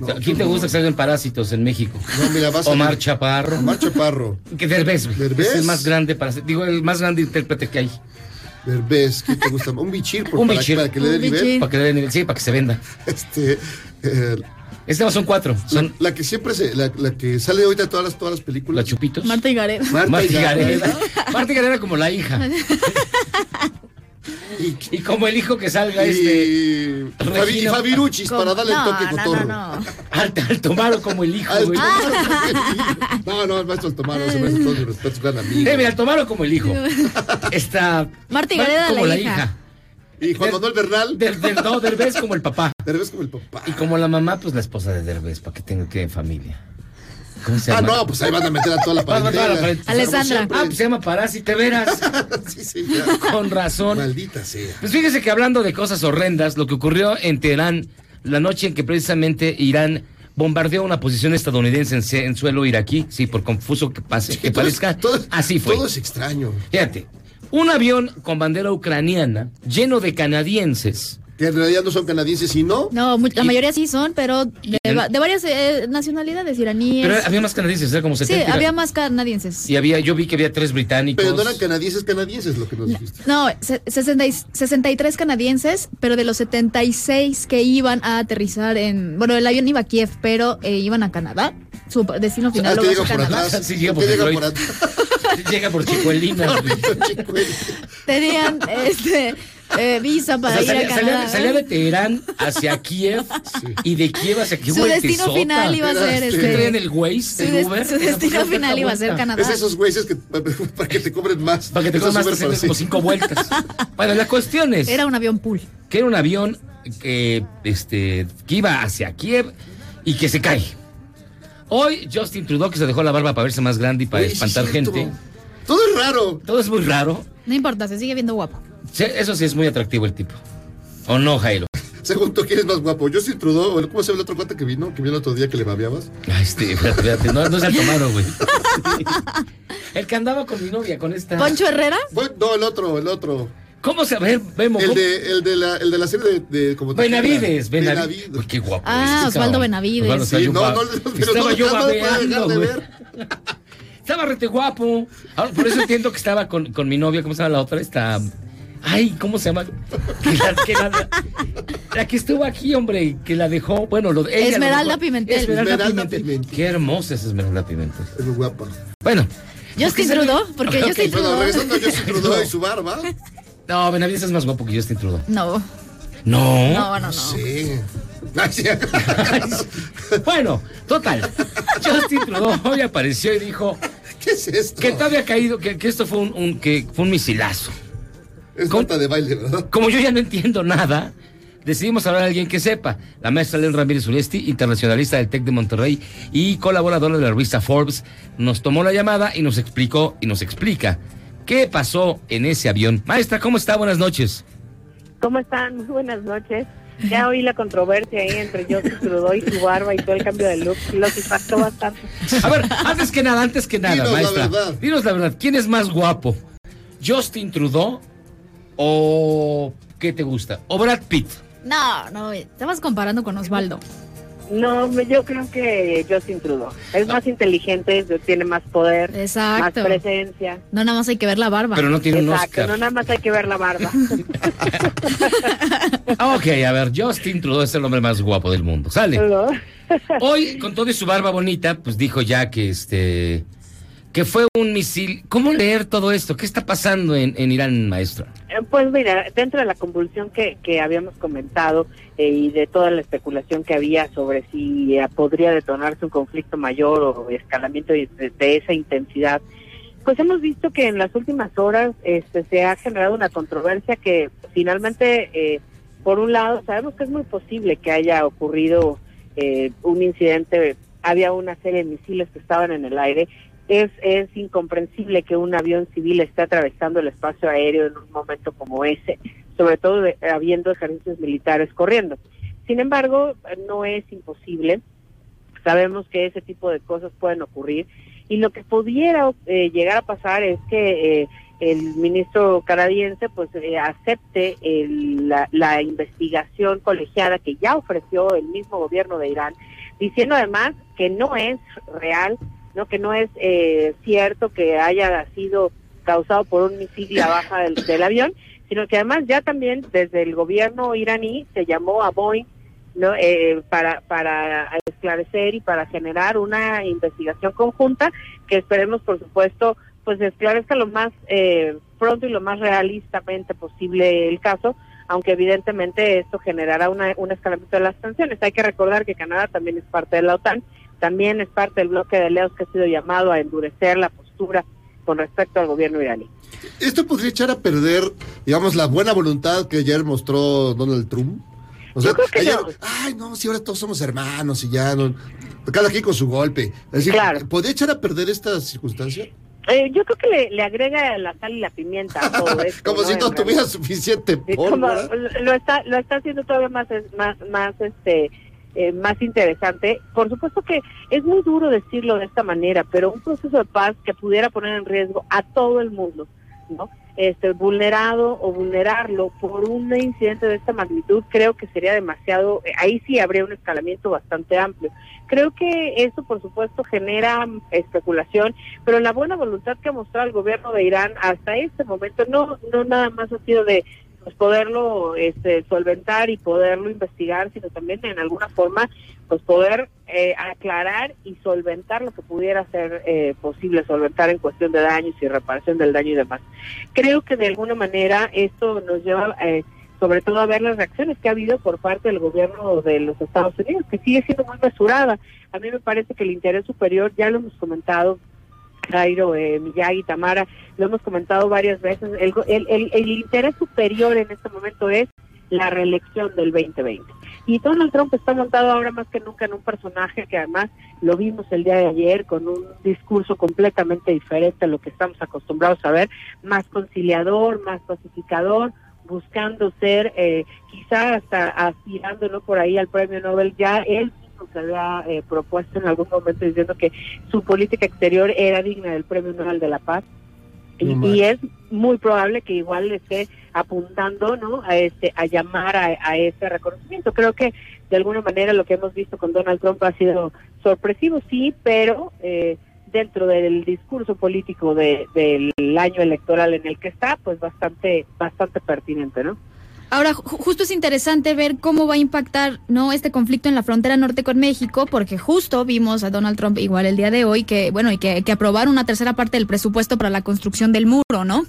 No, O sea, ¿A quién te gusta que salgan parásitos en México? No, mira, vas a- Omar Chaparro. Omar Chaparro. Que Derbez, güey. Derbez. Es el más grande para digo, el más grande intérprete que hay. Derbez, ¿qué te gusta? Un bichir, por- Un para, bichir. para que le dé nivel. Para que le den nivel, sí, para que se venda. Este, eh, Este no son cuatro, la, son la que siempre se, la, la que sale ahorita en todas las, todas las películas. las chupitos. Marta y Gareda. Marta Marta y Gareda. Marta Gareda como la hija. Y, Y como el hijo que salga este. Fabi. Fabiruchis para darle el toque no, cotorro. no, no. Al, al Tomaro como el hijo, Al güey. Tomaro. No, no, el maestro Altomaro, se merece todo mi respeto, es gran amigo. Eh, mira, al Tomaro como el hijo. Está. Marta Gareda, como la la hija. hija. Y Juan Manuel Bernal, Del, del, no, Derbez como el papá. Derbez como el papá. Y como la mamá, pues la esposa de Derbez, para que tenga que familia. ¿Cómo se Ah, no, pues ahí van a meter a toda la parentela. Alessandra. Ah, pues se llama Parásite Veras. Sí, sí, ya. Con razón. Maldita sea. Pues fíjese que hablando de cosas horrendas, lo que ocurrió en Teherán la noche en que precisamente Irán bombardeó una posición estadounidense en, suelo iraquí, sí, por confuso que pase, que Todo es- parezca, todo- así fue. Todo es extraño. Fíjate, un avión con bandera ucraniana lleno de canadienses. Que en realidad no son canadienses, sino. No, mu- la Y- mayoría sí son, pero de, varias eh, nacionalidades iraníes. Pero había más canadienses, era como sí, 70. había más canadienses. Y había, yo vi que había tres británicos. Pero no eran canadienses, canadienses lo que nos dijiste. No, se- 60 y- 63 canadienses, pero de los 76 que iban a aterrizar en. Bueno, el avión iba a Kiev, pero eh, iban a Canadá. Su destino final Ah, lo llega por Canadá. atrás. Sí, llega por por atrás. Llega por Chicuelinas. güey. Chicuel. Tenían este, eh, visa O para sea, ir salía, a Canadá. salía- salía de Teherán hacia Kiev y de Kiev hacia Kiev. Su destino final iba a ser este. ¿Qué traían el Waze su, Uber? destino final iba a ser. Canadá. Es esos güeyes que para que te cobren más. Para que te como sí. cinco vueltas. Bueno, la cuestión es Era un avión pool. que era un avión que, este, que iba hacia Kiev y que se cae. Hoy Justin Trudeau que se dejó la barba para verse más grande y para espantar gente. Todo es raro. Todo es muy raro. No importa, se sigue viendo guapo. Sí, Eso sí es muy atractivo el tipo. ¿O no, Jairo? Según tú, ¿quién es más guapo? Yo sí Trudeau. o ¿Cómo se llama el otro cuate que vino? Que vino el otro día que le babeabas. Ay, este, espérate, espérate, no, no se ha tomado, güey. El que andaba con mi novia, con esta. Poncho Herrera. Bueno, no, el otro, el otro. ¿Cómo se ve? Vemos. El de, el de, la, el de la serie de. de como Benavides, Benavides. Benavides. Uy, qué guapo. Ah, ese Osvaldo. Benavides. Osvaldo, Sí, no, no, pero estaba no, yo no babeando, güey. Estaba rete guapo. Ahora, por eso entiendo que estaba con, con mi novia, ¿cómo se llama la otra? Esta. Ay, ¿cómo se llama? Que la, que la- la que estuvo aquí, hombre, que la dejó. Bueno, lo, ella Esmeralda. Pimentel. Esmeralda, Esmeralda Pimentel. Pimentel. Qué hermosa es Esmeralda Pimentel. Es muy guapa. Bueno. Justin ¿por Trudeau, porque Ok, Justin Bueno, Trudeau. regresando a Justin Trudeau y su barba. No, Benavides es más guapo que Justin Trudeau. No, No. no, no, no. Sí. Bueno, total. Justin Trudeau hoy apareció y dijo ¿Qué es esto? que todo había caído, que, que esto fue un, un- que fue un misilazo. Es nota de baile, ¿verdad? Como yo ya no entiendo nada, decidimos hablar a alguien que sepa. La maestra Len Ramírez Uresti, internacionalista del TEC de Monterrey y colaboradora de la revista Forbes, nos tomó la llamada y nos explicó y nos explica qué pasó en ese avión. Maestra, ¿cómo está? Buenas noches. ¿Cómo están? Muy buenas noches. Ya oí la controversia ahí entre Justin Trudeau y su barba y todo el cambio de look. Los impactó bastante. A ver, antes que nada, antes que nada, Dinos la maestra. verdad. Dinos la verdad, ¿quién es más guapo? ¿Justin Trudeau o qué te gusta? ¿O Brad Pitt? No, no, estabas comparando con Osvaldo. No, yo creo que Justin Trudeau. Es más inteligente, tiene más poder, Exacto. más presencia. No, nada más hay que ver la barba. Pero no tiene un Exacto, Oscar. no nada más hay que ver la barba. Ok, a ver, Justin Trudeau es el hombre más guapo del mundo. Sale. ¿No? Hoy, con toda su barba bonita, pues dijo ya que este que fue un misil. ¿Cómo leer todo esto? ¿Qué está pasando en, Irán, maestro? Eh, Pues mira, dentro de la convulsión que, que habíamos comentado eh, y de toda la especulación que había sobre si eh, podría detonarse un conflicto mayor o escalamiento de, esa intensidad, pues hemos visto que en las últimas horas este, se ha generado una controversia que finalmente, eh, por un lado, sabemos que es muy posible que haya ocurrido un incidente, había una serie de misiles que estaban en el aire. Es, es incomprensible que un avión civil esté atravesando el espacio aéreo en un momento como ese, sobre todo habiendo ejercicios militares corriendo. Sin embargo, no es imposible. Sabemos que ese tipo de cosas pueden ocurrir y lo que pudiera eh, llegar a pasar es que eh, el ministro canadiense pues eh, acepte el- la, la investigación colegiada que ya ofreció el mismo gobierno de Irán, diciendo además que no es real, no que no es eh, cierto que haya sido causado por un misil la baja del, avión, sino que además ya también desde el gobierno iraní se llamó a Boeing ¿no? Eh, para, para esclarecer y para generar una investigación conjunta que esperemos, por supuesto, pues esclarezca lo más eh, pronto y lo más realistamente posible el caso, aunque evidentemente esto generará una, un escalamiento de las tensiones. Hay que recordar que Canadá también es parte de la OTAN, también es parte del bloque de aliados que ha sido llamado a endurecer la postura con respecto al gobierno iraní. Esto podría echar a perder, digamos, la buena voluntad que ayer mostró Donald Trump. O sea, Yo creo que ayer, no. ay, no, si ahora todos somos hermanos y ya, no, cada quien con su golpe. Es decir, Claro. ¿podría echar a perder esta circunstancia? Eh, yo creo que le, le agrega la sal y la pimienta a todo esto. Como si no tuviera suficiente como pólvora. lo está lo está haciendo todavía más más más este eh, más interesante. Por supuesto que es muy duro decirlo de esta manera pero un proceso de paz que pudiera poner en riesgo a todo el mundo no este vulnerado o vulnerarlo por un incidente de esta magnitud creo que sería demasiado eh, ahí sí habría un escalamiento bastante amplio. Creo que eso por supuesto genera mm, especulación pero la buena voluntad que ha mostrado el gobierno de Irán hasta este momento no no nada más ha sido de pues poderlo este, solventar y poderlo investigar, sino también en alguna forma pues poder eh, aclarar y solventar lo que pudiera ser eh, posible solventar en cuestión de daños y reparación del daño y demás. Creo que de alguna manera esto nos lleva eh, sobre todo a ver las reacciones que ha habido por parte del gobierno de los Estados Unidos, que sigue siendo muy mesurada. A mí me parece que el interés superior, ya lo hemos comentado, Jairo, eh, Miyagi, Tamara, lo hemos comentado varias veces, el, el, el, el interés superior en este momento es la reelección del 2020. Y Donald Trump está montado ahora más que nunca en un personaje que además lo vimos el día de ayer con un discurso completamente diferente a lo que estamos acostumbrados a ver, más conciliador, más pacificador, buscando ser, eh, quizá hasta aspirando ¿no? por ahí al premio Nobel, ya él se había eh, propuesto en algún momento diciendo que su política exterior era digna del premio Nobel de la Paz. Y, y es muy probable que igual le esté apuntando no a este a llamar a, a ese reconocimiento. Creo que de alguna manera lo que hemos visto con Donald Trump ha sido sorpresivo sí pero eh, dentro del discurso político de, del año electoral en el que está pues bastante bastante pertinente no Ahora, ju- justo es interesante ver cómo va a impactar no este conflicto en la frontera norte con México, porque justo vimos a Donald Trump igual el día de hoy que, bueno, y que, que aprobar una tercera parte del presupuesto para la construcción del muro, ¿no?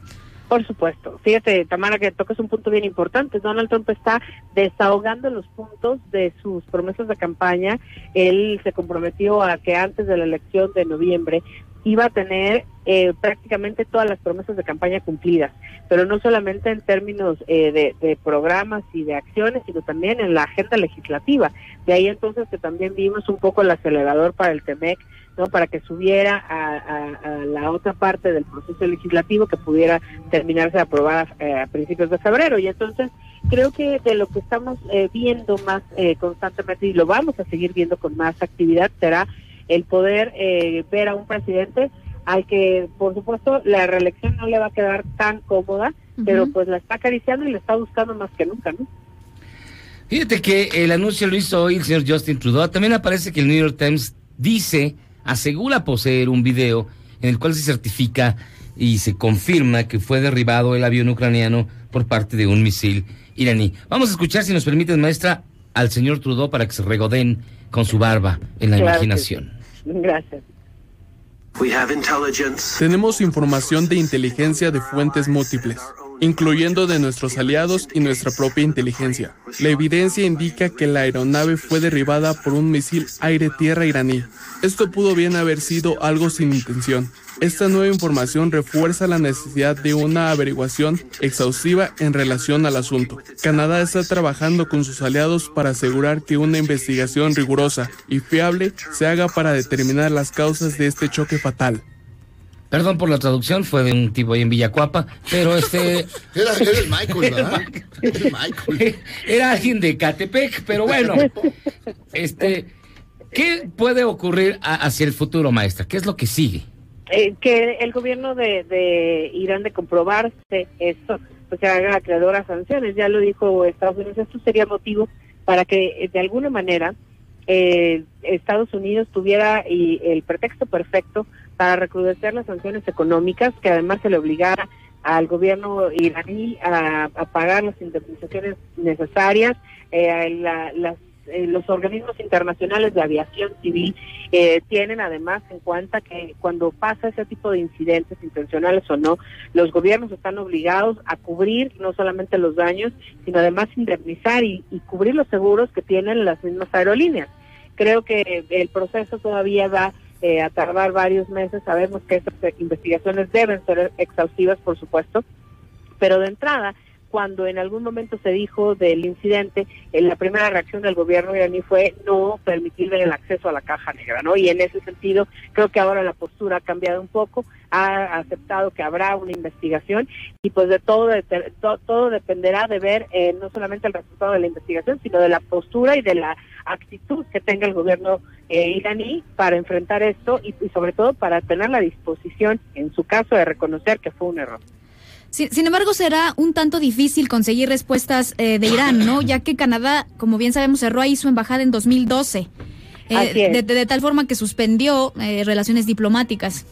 Por supuesto. Fíjate, Tamara, que tocas un punto bien importante. Donald Trump está desahogando los puntos de sus promesas de campaña. Él se comprometió a que antes de la elección de noviembre iba a tener eh, prácticamente todas las promesas de campaña cumplidas, pero no solamente en términos eh, de, programas y de acciones, sino también en la agenda legislativa. De ahí entonces que también vimos un poco el acelerador para el TEMEC, ¿no? para que subiera a la otra parte del proceso legislativo que pudiera terminarse de aprobar eh, a principios de febrero. Y entonces creo que de lo que estamos eh, viendo más eh, constantemente y lo vamos a seguir viendo con más actividad será el poder eh, ver a un presidente al que, por supuesto, la reelección no le va a quedar tan cómoda, pero pues la está acariciando y la está buscando más que nunca, ¿no? Fíjate que el anuncio lo hizo hoy el señor Justin Trudeau. También aparece que el New York Times dice, asegura poseer un video en el cual se certifica y se confirma que fue derribado el avión ucraniano por parte de un misil iraní. Vamos a escuchar, si nos permites, maestra, al señor Trudeau para que se regodeen con su barba en la Claro imaginación. Gracias. Tenemos información de inteligencia de fuentes múltiples, incluyendo de nuestros aliados y nuestra propia inteligencia. La evidencia indica que la aeronave fue derribada por un misil aire-tierra iraní. Esto pudo bien haber sido algo sin intención. Esta nueva información refuerza la necesidad de una averiguación exhaustiva en relación al asunto. Canadá está trabajando con sus aliados para asegurar que una investigación rigurosa y fiable se haga para determinar las causas de este choque fatal. Perdón por la traducción, fue de un tipo ahí en Villacuapa, pero este... era, era el Michael, ¿verdad? Era el Michael. Era alguien de Catepec, pero bueno, este... ¿Qué puede ocurrir a- hacia el futuro, maestra? ¿Qué es lo que sigue? Eh, que el gobierno de, de Irán de comprobarse esto, pues se haga acreedor a sanciones. Ya lo dijo Estados Unidos, esto sería motivo para que eh, de alguna manera eh, Estados Unidos tuviera y, el pretexto perfecto para recrudecer las sanciones económicas, que además se le obligara al gobierno iraní a, a pagar las indemnizaciones necesarias, eh, la- las eh, los organismos internacionales de aviación civil eh, tienen además en cuenta que cuando pasa ese tipo de incidentes, intencionales o no, los gobiernos están obligados a cubrir no solamente los daños, sino además indemnizar y, y cubrir los seguros que tienen las mismas aerolíneas. Creo que el proceso todavía va eh, a tardar varios meses. Sabemos que estas investigaciones deben ser exhaustivas, por supuesto, pero de entrada, cuando en algún momento se dijo del incidente, eh, la primera reacción del gobierno iraní fue no permitirle el acceso a la caja negra, ¿no? Y en ese sentido, creo que ahora la postura ha cambiado un poco, ha aceptado que habrá una investigación y pues de todo de- to- todo dependerá de ver eh, no solamente el resultado de la investigación, sino de la postura y de la actitud que tenga el gobierno eh, iraní para enfrentar esto y sobre todo para tener la disposición, en su caso, de reconocer que fue un error. Sin, sin embargo, será un tanto difícil conseguir respuestas eh, de Irán, ¿no? Ya que Canadá, como bien sabemos, cerró ahí su embajada en 2012. eh, de, de- de tal forma que suspendió eh, relaciones diplomáticas.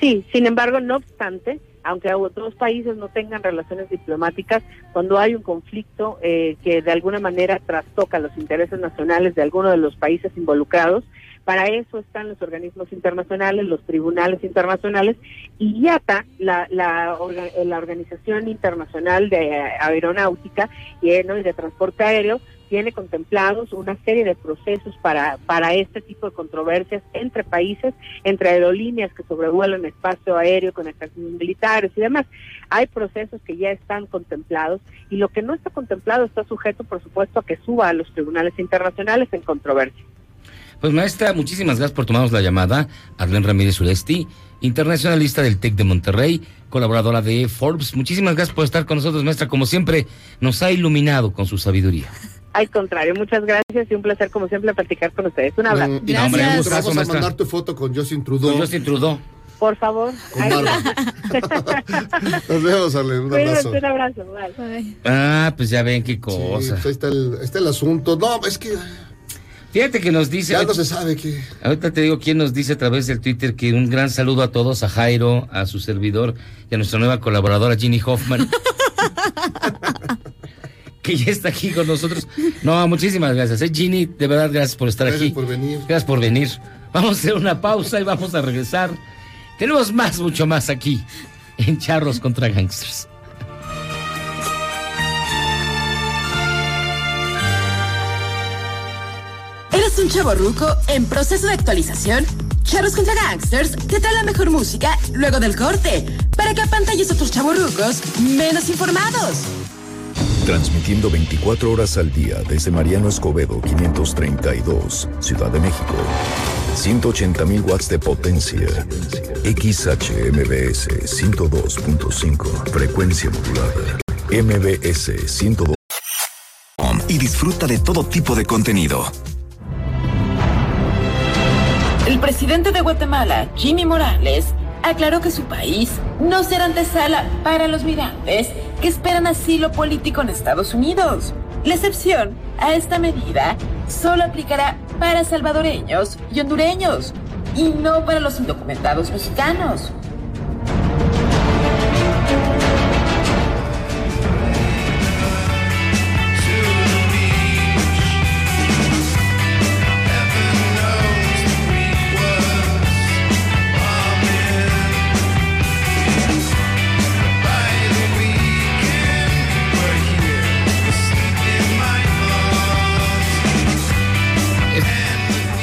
Sí, sin embargo, no obstante, aunque otros países no tengan relaciones diplomáticas, cuando hay un conflicto eh, que de alguna manera trastoca los intereses nacionales de alguno de los países involucrados, para eso están los organismos internacionales, los tribunales internacionales y IATA, la, la, la Organización Internacional de Aeronáutica y de Transporte Aéreo, tiene contemplados una serie de procesos para, para este tipo de controversias entre países, entre aerolíneas que sobrevuelan espacio aéreo con estaciones militares y demás. Hay procesos que ya están contemplados y lo que no está contemplado está sujeto, por supuesto, a que suba a los tribunales internacionales en controversia. Pues maestra, muchísimas gracias por tomarnos la llamada. Arlen Ramírez Uresti, internacionalista del TEC de Monterrey, colaboradora de Forbes. Muchísimas gracias por estar con nosotros, maestra. Como siempre, nos ha iluminado con su sabiduría. Al contrario, muchas gracias y un placer, como siempre, platicar con ustedes. Un abrazo. Mm, y No, hombre, un nosotros gustazo, vamos a maestra. mandar tu foto con Justin Trudeau. Con Justin Trudeau. Por favor. Nos vemos, Arlen. Un abrazo. Un abrazo. Bye. Ah, pues ya ven qué Sí, cosa. pues ahí está el, ahí está el asunto. No, es que Fíjate que nos dice. ya no se sabe que. Ahorita te digo quién nos dice a través del Twitter que un gran saludo a todos, a Jairo, a su servidor y a nuestra nueva colaboradora Ginny Hoffman. que ya está aquí con nosotros. No, muchísimas gracias. ¿eh? Ginny, de verdad, gracias por estar Gracias aquí. por venir. Gracias por venir. Vamos a hacer una pausa y vamos a regresar. Tenemos más, mucho más aquí en Charros contra Gangsters. ¿Eres un chavo ruco en proceso de actualización? Charros contra Gangsters te trae la mejor música luego del corte para que apantalles a otros chavorrucos menos informados. Transmitiendo 24 horas al día desde Mariano Escobedo 532, Ciudad de México. 180.000 watts de potencia. XHMBS 102.5, frecuencia modulada. MBS 102. Y disfruta de todo tipo de contenido. El presidente de Guatemala, Jimmy Morales, aclaró que su país no será antesala para los migrantes que esperan asilo político en Estados Unidos. La excepción a esta medida solo aplicará para salvadoreños y hondureños y no para los indocumentados mexicanos.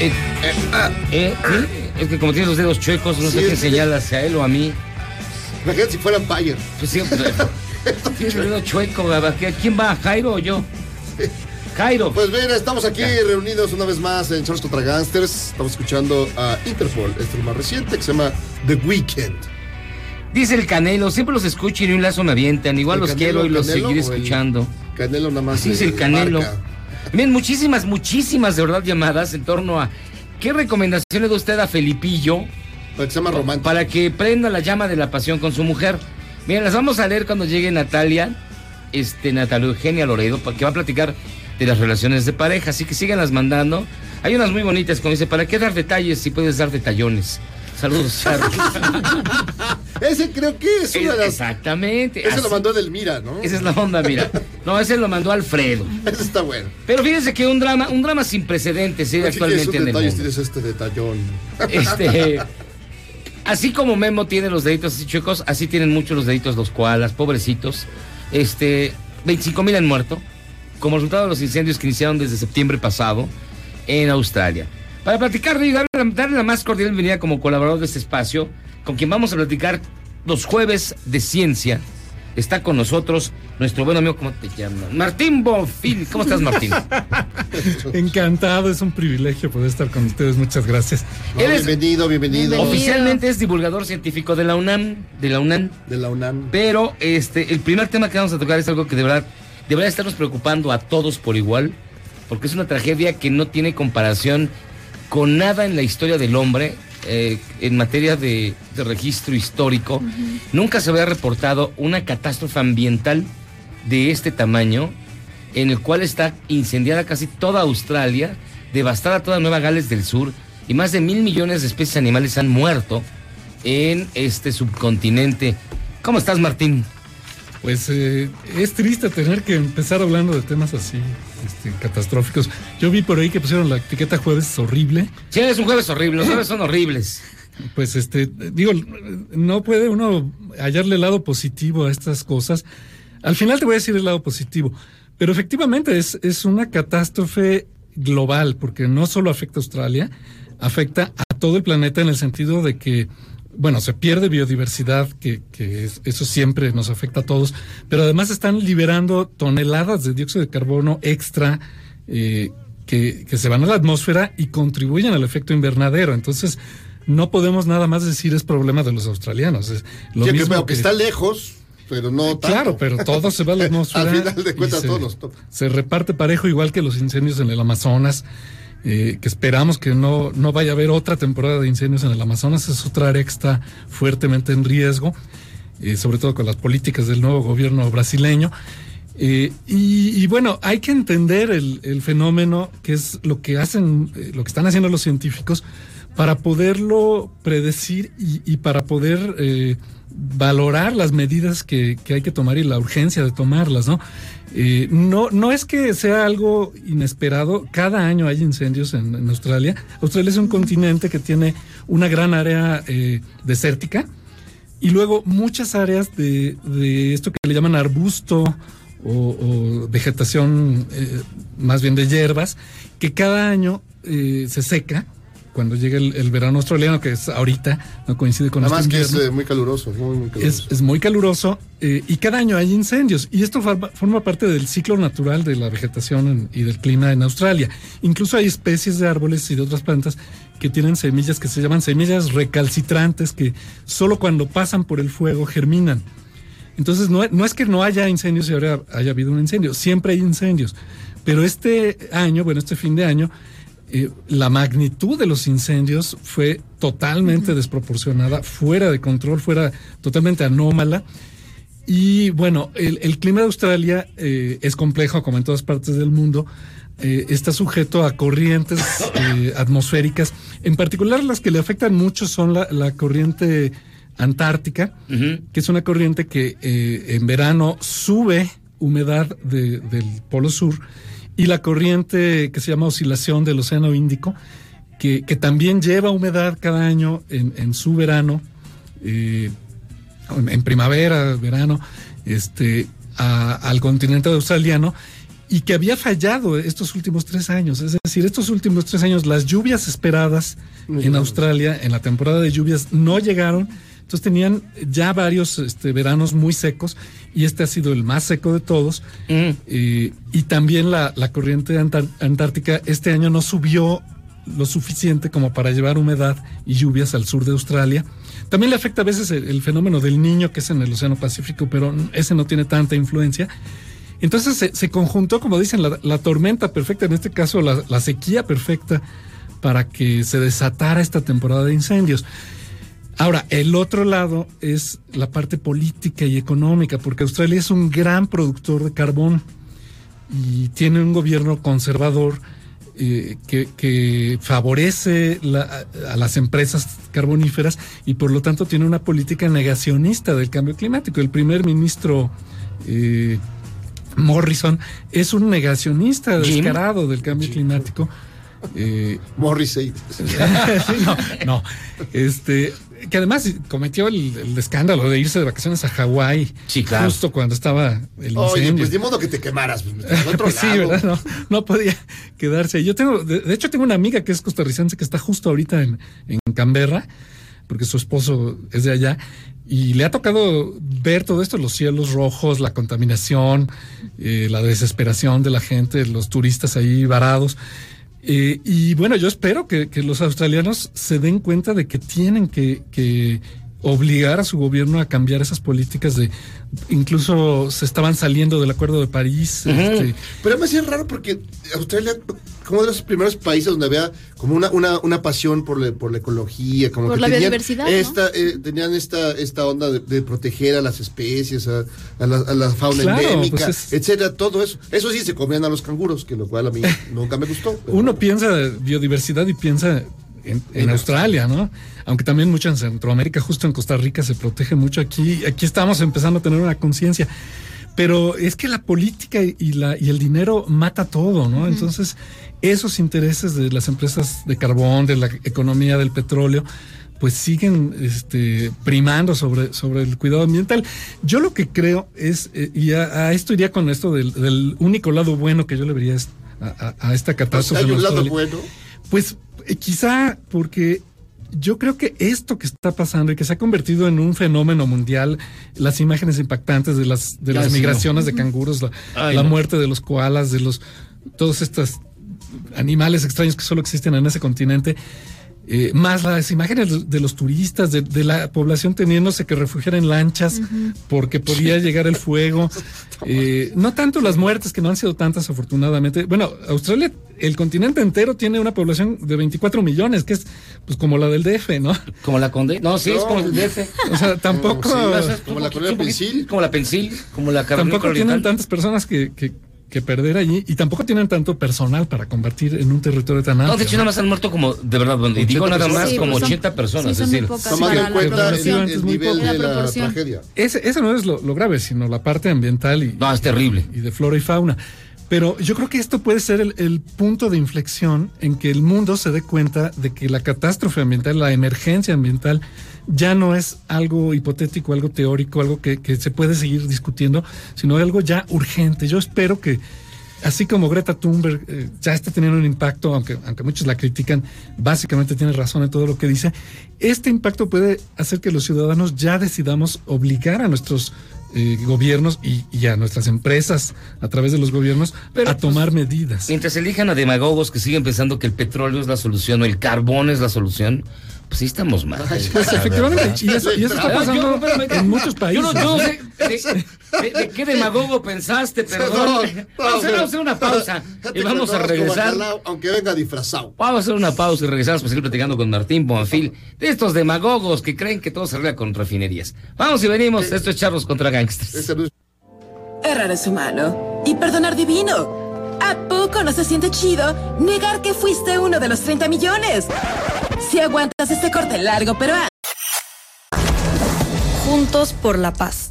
Eh, eh, sí, es que como tiene los dedos chuecos, no Sí, sé qué que- señala hacia él o a mí. Imagínate si fuera Bayer. Pues sí, pues, tiene el dedo chueco. ¿quién va? ¿Jairo o yo? Jairo. Pues bien, estamos aquí reunidos una vez más en Charles contra Gangsters. Estamos escuchando a Interpol, este es más reciente, que se llama The Weeknd. Dice el Canelo, siempre los escucho y ni un lazo me avientan. Igual ¿El los Canelo, quiero y los Canelo seguiré escuchando. Canelo nada más. Eh, el Canelo. marca. Bien, muchísimas, muchísimas de verdad llamadas en torno a qué recomendación le da usted a Felipillo Para que romántico. para que prenda la llama de la pasión con su mujer. Miren, las vamos a leer cuando llegue Natalia, este, Natalia Eugenia Loredo, porque va a platicar de las relaciones de pareja, así que síganlas mandando. Hay unas muy bonitas, como dice, ¿para qué dar detalles si puedes dar detallones? Saludos, Charlie. Ese creo que es una de las. Exactamente. Ese lo mandó Edelmira, ¿no? Esa es la onda, mira. No, ese lo mandó Alfredo. Ese está bueno. Pero fíjense que un drama, un drama sin precedentes. Aquí actualmente en el mundo. tienes este detallón. Este, así como Memo tiene los deditos así chuecos, así tienen muchos los deditos los koalas, pobrecitos. Este, 25 mil han muerto como resultado de los incendios que iniciaron desde septiembre pasado en Australia. Para platicar de darle la más cordial bienvenida como colaborador de este espacio, con quien vamos a platicar los jueves de ciencia. Está con nosotros nuestro buen amigo, ¿cómo te llamas? Martín Bonfil. ¿Cómo estás, Martín? Encantado, es un privilegio poder estar con ustedes. Muchas gracias. No, bienvenido, bienvenido. Oficialmente es divulgador científico de la UNAM, de la UNAM. De la UNAM. Pero este, el primer tema que vamos a tocar es algo que de verdad debería estarnos preocupando a todos por igual, porque es una tragedia que no tiene comparación con nada en la historia del hombre eh, en materia de, de registro histórico. Nunca se había reportado una catástrofe ambiental de este tamaño, en el cual está incendiada casi toda Australia, devastada toda Nueva Gales del Sur, y más de mil millones de especies animales han muerto en este subcontinente. ¿Cómo estás, Martín? Pues eh, es triste tener que empezar hablando de temas así este, catastróficos. Yo vi por ahí que pusieron la etiqueta jueves horrible. Sí, es un jueves horrible, los jueves son horribles. Pues este, digo, no puede uno hallarle el lado positivo a estas cosas. Al final te voy a decir el lado positivo, pero efectivamente es, es una catástrofe global, porque no solo afecta a Australia, afecta a todo el planeta en el sentido de que, bueno, se pierde biodiversidad, que, que es- eso siempre nos afecta a todos, pero además están liberando toneladas de dióxido de carbono extra eh, que, que se van a la atmósfera y contribuyen al efecto invernadero. Entonces, no podemos nada más decir es problema de los australianos. Es lo Sí, mismo pero que está lejos, pero no tanto. Claro, pero todo se va a la atmósfera. Al final de cuentas, todos se reparte parejo, igual que los incendios en el Amazonas, eh, que esperamos que no, no vaya a haber otra temporada de incendios en el Amazonas. Es otra área que está fuertemente en riesgo, eh, sobre todo con las políticas del nuevo gobierno brasileño. Eh, y, y bueno, hay que entender el, el fenómeno, que es lo que hacen, lo que están haciendo los científicos, para poderlo predecir y, para poder eh, valorar las medidas que, que hay que tomar y la urgencia de tomarlas, ¿no? Eh, no, no es que sea algo inesperado. Cada año hay incendios en, Australia. Australia es un continente que tiene una gran área eh, desértica y luego muchas áreas de, de esto que le llaman arbusto o, o vegetación más bien de hierbas, que cada año se seca cuando llega el, el verano australiano, que es ahorita, no coincide con Nada más este que es eh, muy caluroso, muy, muy caluroso. Es, es muy caluroso eh, y cada año hay incendios. Y esto forma, forma parte del ciclo natural de la vegetación en- y del clima en Australia. Incluso hay especies de árboles y de otras plantas que tienen semillas que se llaman semillas recalcitrantes que solo cuando pasan por el fuego germinan. Entonces no, no es que no haya incendios y ahora haya habido un incendio, siempre hay incendios. Pero este año, bueno, este fin de año, eh, la magnitud de los incendios fue totalmente desproporcionada, fuera de control, fuera totalmente anómala. Y bueno, el, el clima de Australia eh, es complejo, como en todas partes del mundo. Eh, está sujeto a corrientes atmosféricas. En particular, las que le afectan mucho son la, la corriente antártica, que es una corriente que en verano sube humedad de- del polo sur, y la corriente que se llama oscilación del Océano Índico, que, que también lleva humedad cada año en, en su verano, eh, en- primavera, verano, este, a- al continente australiano. y que había fallado estos últimos tres años. Es decir, estos últimos tres años las lluvias esperadas en Australia en la temporada de lluvias no llegaron. Entonces tenían ya varios este, veranos muy secos y este ha sido el más seco de todos. Eh, y también la, la corriente antar- antártica este año no subió lo suficiente como para llevar humedad y lluvias al sur de Australia. También le afecta a veces el, el fenómeno del niño que es en el Océano Pacífico, pero ese no tiene tanta influencia. Entonces se, se conjuntó, como dicen, la, la tormenta perfecta, en este caso la, la sequía perfecta, para que se desatara esta temporada de incendios. Ahora, el otro lado es la parte política y económica, porque Australia es un gran productor de carbón y tiene un gobierno conservador eh, que, que favorece la- a las empresas carboníferas y por lo tanto tiene una política negacionista del cambio climático. El primer ministro eh, Morrison es un negacionista Jim. descarado del cambio climático. Eh, Morrissey. no, no. Este, que además cometió el, el escándalo de irse de vacaciones a Hawái. claro. Justo cuando estaba el Oye, incendio. pues de modo que te quemaras. pues, otro Pues sí, lado. ¿verdad? No, no podía quedarse. Yo tengo, de, de hecho, tengo una amiga que es costarricense que está justo ahorita en, en Canberra, porque su esposo es de allá, y le ha tocado ver todo esto, los cielos rojos, la contaminación, eh, la desesperación de la gente, los turistas ahí varados. Eh, y bueno, yo espero que, que los australianos se den cuenta de que tienen que, que obligar a su gobierno a cambiar esas políticas de incluso se estaban saliendo del acuerdo de París. este, Pero me hacía raro porque Australia, como de los primeros países donde había como una, una, una pasión por la, por la ecología, como Por que la tenían biodiversidad, ¿no? Esta, eh, tenían esta, esta onda de, de proteger a las especies, a, a la, a la fauna Claro, endémica, pues es- etcétera, todo eso. Eso sí, se comían a los canguros, que lo cual a mí nunca me gustó. pero- uno piensa biodiversidad y piensa en, en Australia, ¿no? Aunque también mucho en Centroamérica, justo en Costa Rica se protege mucho. Aquí, aquí estamos empezando a tener una conciencia. Pero es que la política y, la, y el dinero mata todo, ¿no? Entonces, esos intereses de las empresas de carbón, de la economía del petróleo, pues siguen este, primando sobre, sobre el cuidado ambiental. Yo lo que creo es, eh, y a, a esto iría con esto del, del único lado bueno que yo le vería a, a- a esta catástrofe. Hay un lado bueno. Pues eh, quizá porque yo creo que esto que está pasando y que se ha convertido en un fenómeno mundial, las imágenes impactantes de las de las migraciones no. de canguros, la, Ay, la no. muerte de los koalas, de los todos estos animales extraños que solo existen en ese continente. Eh, más las imágenes de- los turistas, de, de la población teniéndose que refugiar en lanchas porque podía llegar el fuego. Eh, no tanto las muertes, que no han sido tantas afortunadamente. Bueno, Australia, el continente entero tiene una población de 24 millones, que es pues como la del DF, ¿no? Como la Conde. No, sí, es como el DF. O sea, tampoco... Sí, o sea, es como un la Pensil. Como la Pensil, como la Tampoco tienen tantas personas que, que, que perder allí y tampoco tienen tanto personal para combatir en un territorio tan amplio. No, de hecho, nada más han muerto como, de verdad, bueno, y digo 80 nada más personas. como Sí, son- 80 personas. sí, es decir, Tomando en la cuenta el- el el nivel La de la proporción. tragedia. Ese, ese no es lo, lo grave, sino la parte ambiental y, no, es terrible. y de flora y fauna. Pero yo creo que esto puede ser el, punto de inflexión en que el mundo se dé cuenta de que la catástrofe ambiental, la emergencia ambiental, ya no es algo hipotético, algo teórico, algo que se puede seguir discutiendo, sino algo ya urgente. Yo espero que, así como Greta Thunberg eh, ya está teniendo un impacto, aunque, aunque muchos la critican, básicamente tiene razón en todo lo que dice, este impacto puede hacer que los ciudadanos ya decidamos obligar a nuestros eh, gobiernos y, y a nuestras empresas a través de los gobiernos a tomar medidas. Mientras elijan a demagogos que siguen pensando que el petróleo es la solución o el carbón es la solución, pues sí estamos mal. Pues efectivamente, y eso, y eso está pasando yo, en muchos países. Yo no, yo de- de qué demagogo pensaste, perdón. No, vamos, a hacer, vamos a hacer una pausa y vamos a regresar. bacalao, Aunque venga disfrazado. Vamos a hacer una pausa y regresamos para seguir platicando con Martín Bonfil de estos demagogos que creen que todo se arregla con refinerías. Vamos y venimos. Esto es Charlos contra Gangsters. Errar es humano y perdonar divino. ¿A poco no se siente chido negar que fuiste uno de los 30 millones? Si aguantas este corte largo pero. Juntos por la paz.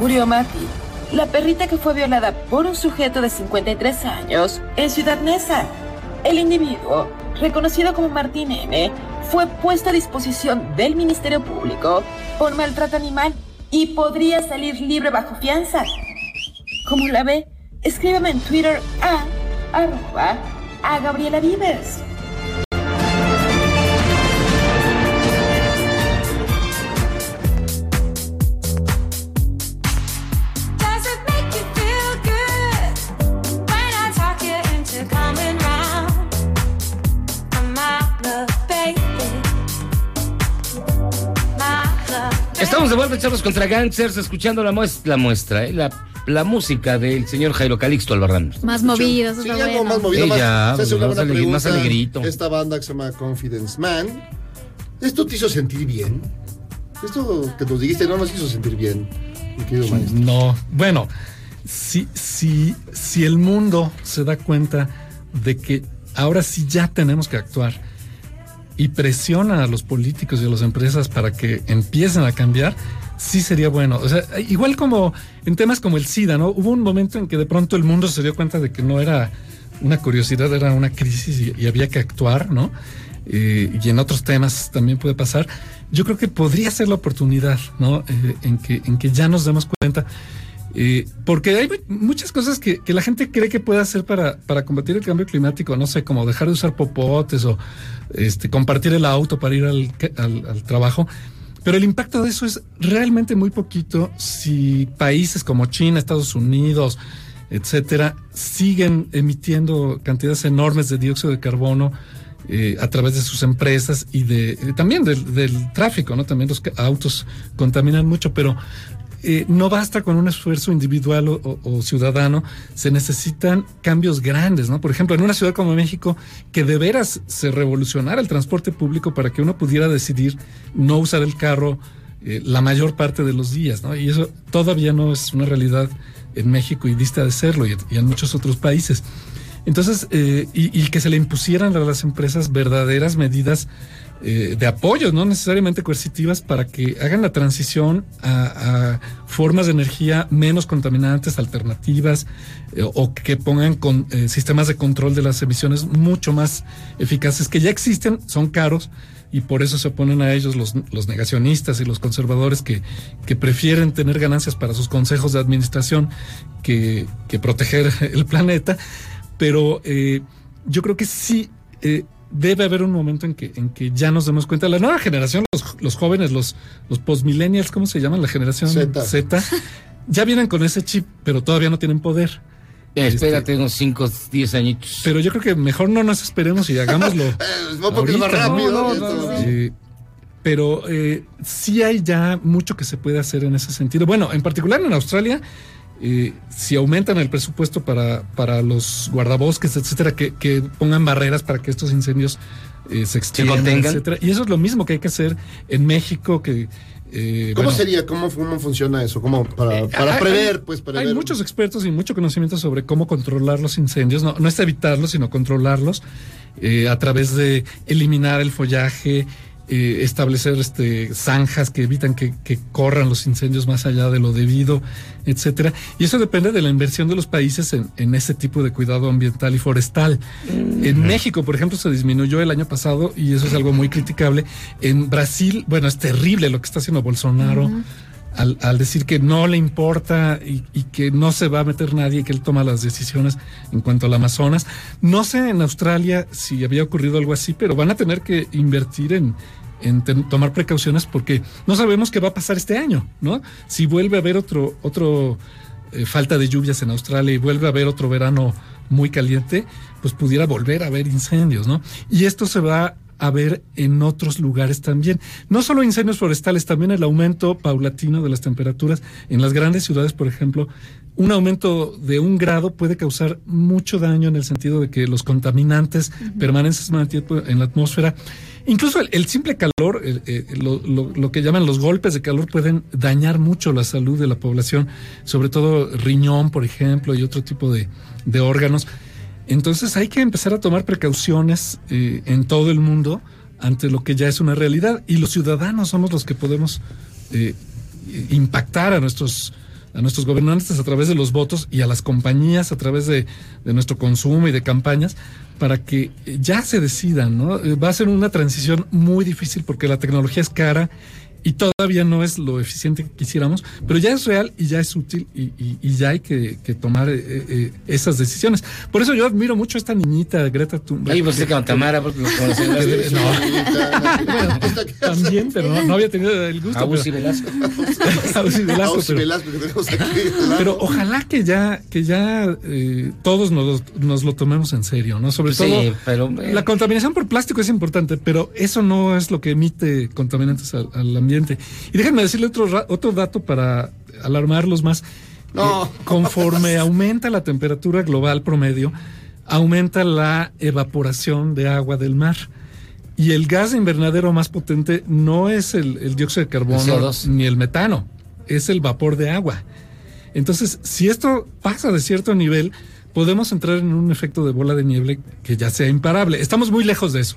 Murió Mati, la perrita que fue violada por un sujeto de 53 años en Ciudad Neza. El individuo, reconocido como Martín M., fue puesto a disposición del Ministerio Público por maltrato animal y podría salir libre bajo fianza. ¿Cómo la ve? Escríbeme en Twitter a arroba a Gabriela Vives. Estamos de vuelta, Charlos contra Gangsters, escuchando la muestra, la, muestra ¿eh? la, la música del señor Jairo Calixto Albarrán. Más movidas, Sí, está algo bueno. más movido, Sí, más, ya, se hace una más buena alegrito. Esta banda que se llama Confidence Man. ¿Esto te hizo sentir bien? Esto que nos dijiste no nos hizo sentir bien, mi querido maestro. No, bueno, si, si, si el mundo se da cuenta de que ahora sí ya tenemos que actuar y presiona a los políticos y a las empresas para que empiecen a cambiar, sí sería bueno. O sea, igual como en temas como el SIDA, ¿no? Hubo un momento en que de pronto el mundo se dio cuenta de que no era una curiosidad, era una crisis y, y había que actuar, ¿no? Eh, y en otros temas también puede pasar. Yo creo que podría ser la oportunidad, ¿no? Eh, en, que, en que ya nos demos cuenta. Porque hay mu- muchas cosas que, la gente cree que puede hacer para, para combatir el cambio climático, no sé, como dejar de usar popotes o este, compartir el auto para ir al, trabajo. Pero el impacto de eso es realmente muy poquito si países como China, Estados Unidos, etcétera, siguen emitiendo cantidades enormes de dióxido de carbono eh, a través de sus empresas y de también del, del tráfico, ¿no? También los autos contaminan mucho, pero eh, no basta con un esfuerzo individual o, ciudadano, se necesitan cambios grandes, ¿no? Por ejemplo, en una ciudad como México, que de veras se revolucionara el transporte público para que uno pudiera decidir no usar el carro eh, la mayor parte de los días, ¿no? Y eso todavía no es una realidad en México y dista de serlo y, en muchos otros países. Entonces, eh, y que se le impusieran a las empresas verdaderas medidas eh, de apoyo, no necesariamente coercitivas, para que hagan la transición a, formas de energía menos contaminantes, alternativas, eh, o que pongan con, eh, sistemas de control de las emisiones mucho más eficaces, que ya existen, son caros, y por eso se oponen a ellos los, los negacionistas y los conservadores que, que prefieren tener ganancias para sus consejos de administración que, que proteger el planeta. Pero yo creo que sí debe haber un momento en que, en que ya nos demos cuenta. La nueva generación, los, los jóvenes, los, los postmillennials, ¿cómo se llaman? La generación Z. Z, ya vienen con ese chip, pero todavía no tienen poder. Eh, espérate unos 5, 10 añitos. Pero yo creo que mejor no nos esperemos y hagámoslo. más ¿no? rápido, No, no, no. Eh, pero eh, sí hay ya mucho que se puede hacer en ese sentido. Bueno, en particular en Australia, eh, si aumentan el presupuesto para, para los guardabosques, etcétera, que, que pongan barreras para que estos incendios eh, se extiendan, etcétera. Y eso es lo mismo que hay que hacer en México, que eh, ¿Cómo bueno, sería? ¿Cómo, ¿Cómo funciona eso? ¿Cómo para, para hay- prever, hay- pues, Hay prever? muchos expertos y mucho conocimiento sobre cómo controlar los incendios. No, no es evitarlos, sino controlarlos eh, a través de eliminar el follaje, eh, establecer este, zanjas que evitan que, que corran los incendios más allá de lo debido, etcétera. Y eso depende de la inversión de los países en, en ese tipo de cuidado ambiental y forestal. En México, por ejemplo, se disminuyó el año pasado y eso es algo muy criticable. En Brasil, bueno, es terrible lo que está haciendo Bolsonaro al, decir que no le importa y, que no se va a meter nadie que él toma las decisiones en cuanto al Amazonas. No sé en Australia si había ocurrido algo así, pero van a tener que invertir en, tomar precauciones porque no sabemos qué va a pasar este año, ¿no? Si vuelve a haber otro, otro eh, falta de lluvias en Australia y vuelve a haber otro verano muy caliente, pues pudiera volver a haber incendios, ¿no? Y esto se va a ver en otros lugares también. No solo incendios forestales, también el aumento paulatino de las temperaturas en las grandes ciudades, por ejemplo. Un aumento de un grado puede causar mucho daño en el sentido de que los contaminantes permanecen más tiempo en la atmósfera. Incluso el, el simple calor, el- el- lo, lo- lo que llaman los golpes de calor, pueden dañar mucho la salud de la población, sobre todo riñón, por ejemplo, y otro tipo de, de órganos. Entonces hay que empezar a tomar precauciones eh, en todo el mundo ante lo que ya es una realidad y los ciudadanos somos los que podemos eh, impactar a nuestros a nuestros gobernantes a través de los votos y a las compañías a través de, de nuestro consumo y de campañas para que ya se decidan, ¿no? Eh, Va a ser una transición muy difícil porque la tecnología es cara y todavía no es lo eficiente que quisiéramos, pero ya es real y ya es útil y, y- y ya hay que, que tomar eh, eh, esas decisiones. Por eso yo admiro mucho a esta niñita Greta Thunberg. Ahí pues que- con Tamara, porque las- que- no. Bueno, también, pero no, no había tenido el gusto. A Uzi pero- Velasco. A Uzi Velasco, A Uzi pero- Velasco que tenemos aquí. pero ojalá que ya, que ya eh, todos nos, nos lo tomemos en serio, ¿no? Sobre Sí, todo, pero, eh. la contaminación por plástico es importante, pero eso no es lo que emite contaminantes al, al ambiente. Y déjenme decirle otro, otro dato para alarmarlos más. No. Eh, conforme aumenta la temperatura global promedio, aumenta la evaporación de agua del mar. Y el gas de invernadero más potente no es el, el dióxido de carbono El CO2. ni el metano, es el vapor de agua. Entonces, si esto pasa de cierto nivel, podemos entrar en un efecto de bola de nieve que ya sea imparable. Estamos muy lejos de eso,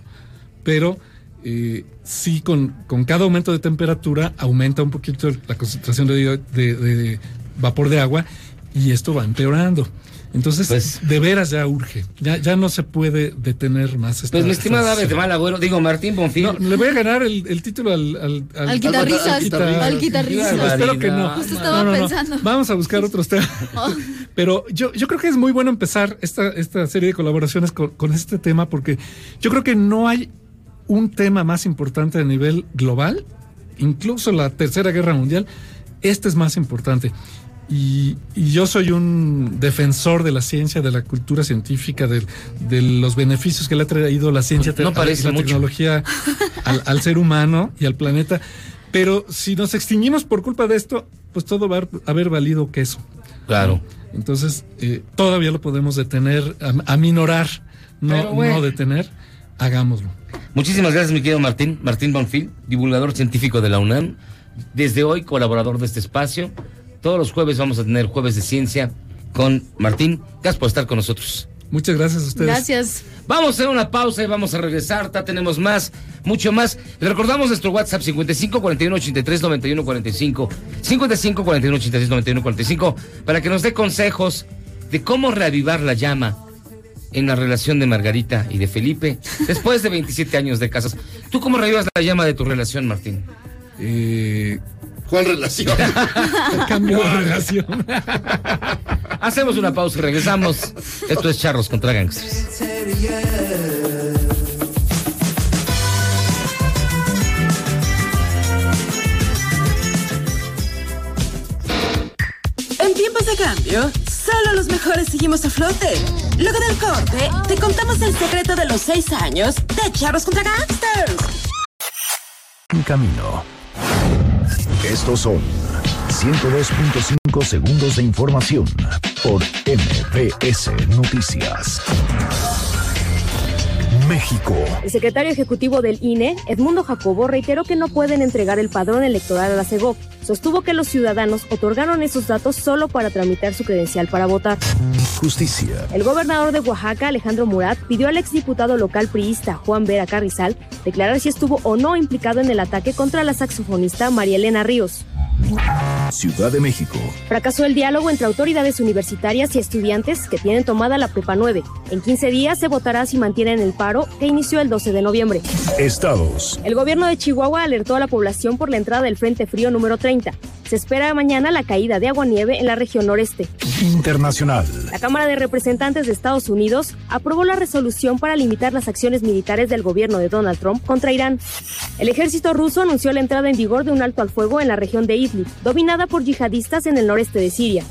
pero eh, sí con, con cada aumento de temperatura aumenta un poquito la concentración de, de- de vapor de agua y esto va empeorando. Entonces, Pues de veras ya urge. Ya, ya no se puede detener más esta Pues mi estimada Ave de Mal Agüero, digo Martín Bonfil. No, le voy a ganar el, el título al, al, Al guitarrista, guitarrista. al guitarrista. Espero que no. Justo estaba No, no, no. pensando. Vamos a buscar otros temas. Oh. Pero yo, yo creo que es muy bueno empezar esta, esta serie de colaboraciones con, con este tema porque yo creo que no hay un tema más importante a nivel global, incluso la Tercera Guerra Mundial, este es más importante. Y, y yo soy un defensor de la ciencia, de la cultura científica, de, de los beneficios que le ha traído la ciencia, No te- parece la mucho. tecnología al, al ser humano y al planeta. Pero si nos extinguimos por culpa de esto, pues todo va a haber valido queso. Claro. Entonces, eh, todavía lo podemos detener, am- aminorar, no, no detener. Hagámoslo. Muchísimas gracias, mi querido Martín. Martín Bonfil, divulgador científico de la UNAM. Desde hoy, colaborador de este espacio. Todos los jueves vamos a tener jueves de ciencia con Martín. Gracias por estar con nosotros. Muchas gracias a ustedes. Gracias. Vamos a hacer una pausa y vamos a regresar. Ya tenemos más, mucho más. Le recordamos nuestro WhatsApp 55 41 83 91 45. 55 41 83 91 45 para que nos dé consejos de cómo reavivar la llama en la relación de Margarita y de Felipe después de 27 años de casas. ¿Tú cómo reavivas la llama de tu relación, Martín? Eh, ¿Cuál relación? cambio de relación. Hacemos una pausa y regresamos. Esto es Charros contra Gangsters. En tiempos de cambio, solo los mejores seguimos a flote. Luego del corte, te contamos el secreto de los seis años de Charros contra Gangsters. En camino. Estos son 102.5 segundos de información por MBS Noticias. México. El secretario ejecutivo del INE, Edmundo Jacobo, reiteró que no pueden entregar el padrón electoral a la CEGOP. Sostuvo que los ciudadanos otorgaron esos datos solo para tramitar su credencial para votar. Justicia. El gobernador de Oaxaca, Alejandro Murat, pidió al exdiputado local priista Juan Vera Carrizal declarar si estuvo o no implicado en el ataque contra la saxofonista María Elena Ríos. Ciudad de México. Fracasó el diálogo entre autoridades universitarias y estudiantes que tienen tomada la Prepa 9. En 15 días se votará si mantienen el paro que inició el 12 de noviembre. Estados. El gobierno de Chihuahua alertó a la población por la entrada del Frente Frío número 30. Se espera mañana la caída de agua-nieve en la región noreste. Internacional. La Cámara de Representantes de Estados Unidos aprobó la resolución para limitar las acciones militares del gobierno de Donald Trump contra Irán. El ejército ruso anunció la entrada en vigor de un alto al fuego en la región de Idlib, dominada por yihadistas en el noreste de Siria.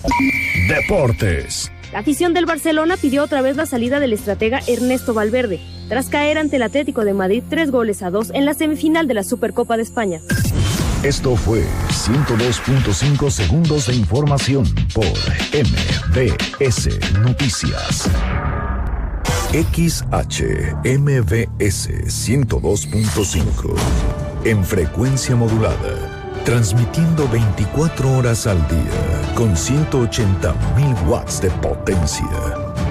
Deportes. La afición del Barcelona pidió otra vez la salida del estratega Ernesto Valverde, tras caer ante el Atlético de Madrid tres goles a dos en la semifinal de la Supercopa de España. Esto fue 102.5 segundos de información por MBS Noticias. XHMBS 102.5 en frecuencia modulada. Transmitiendo 24 horas al día con 180.000 watts de potencia.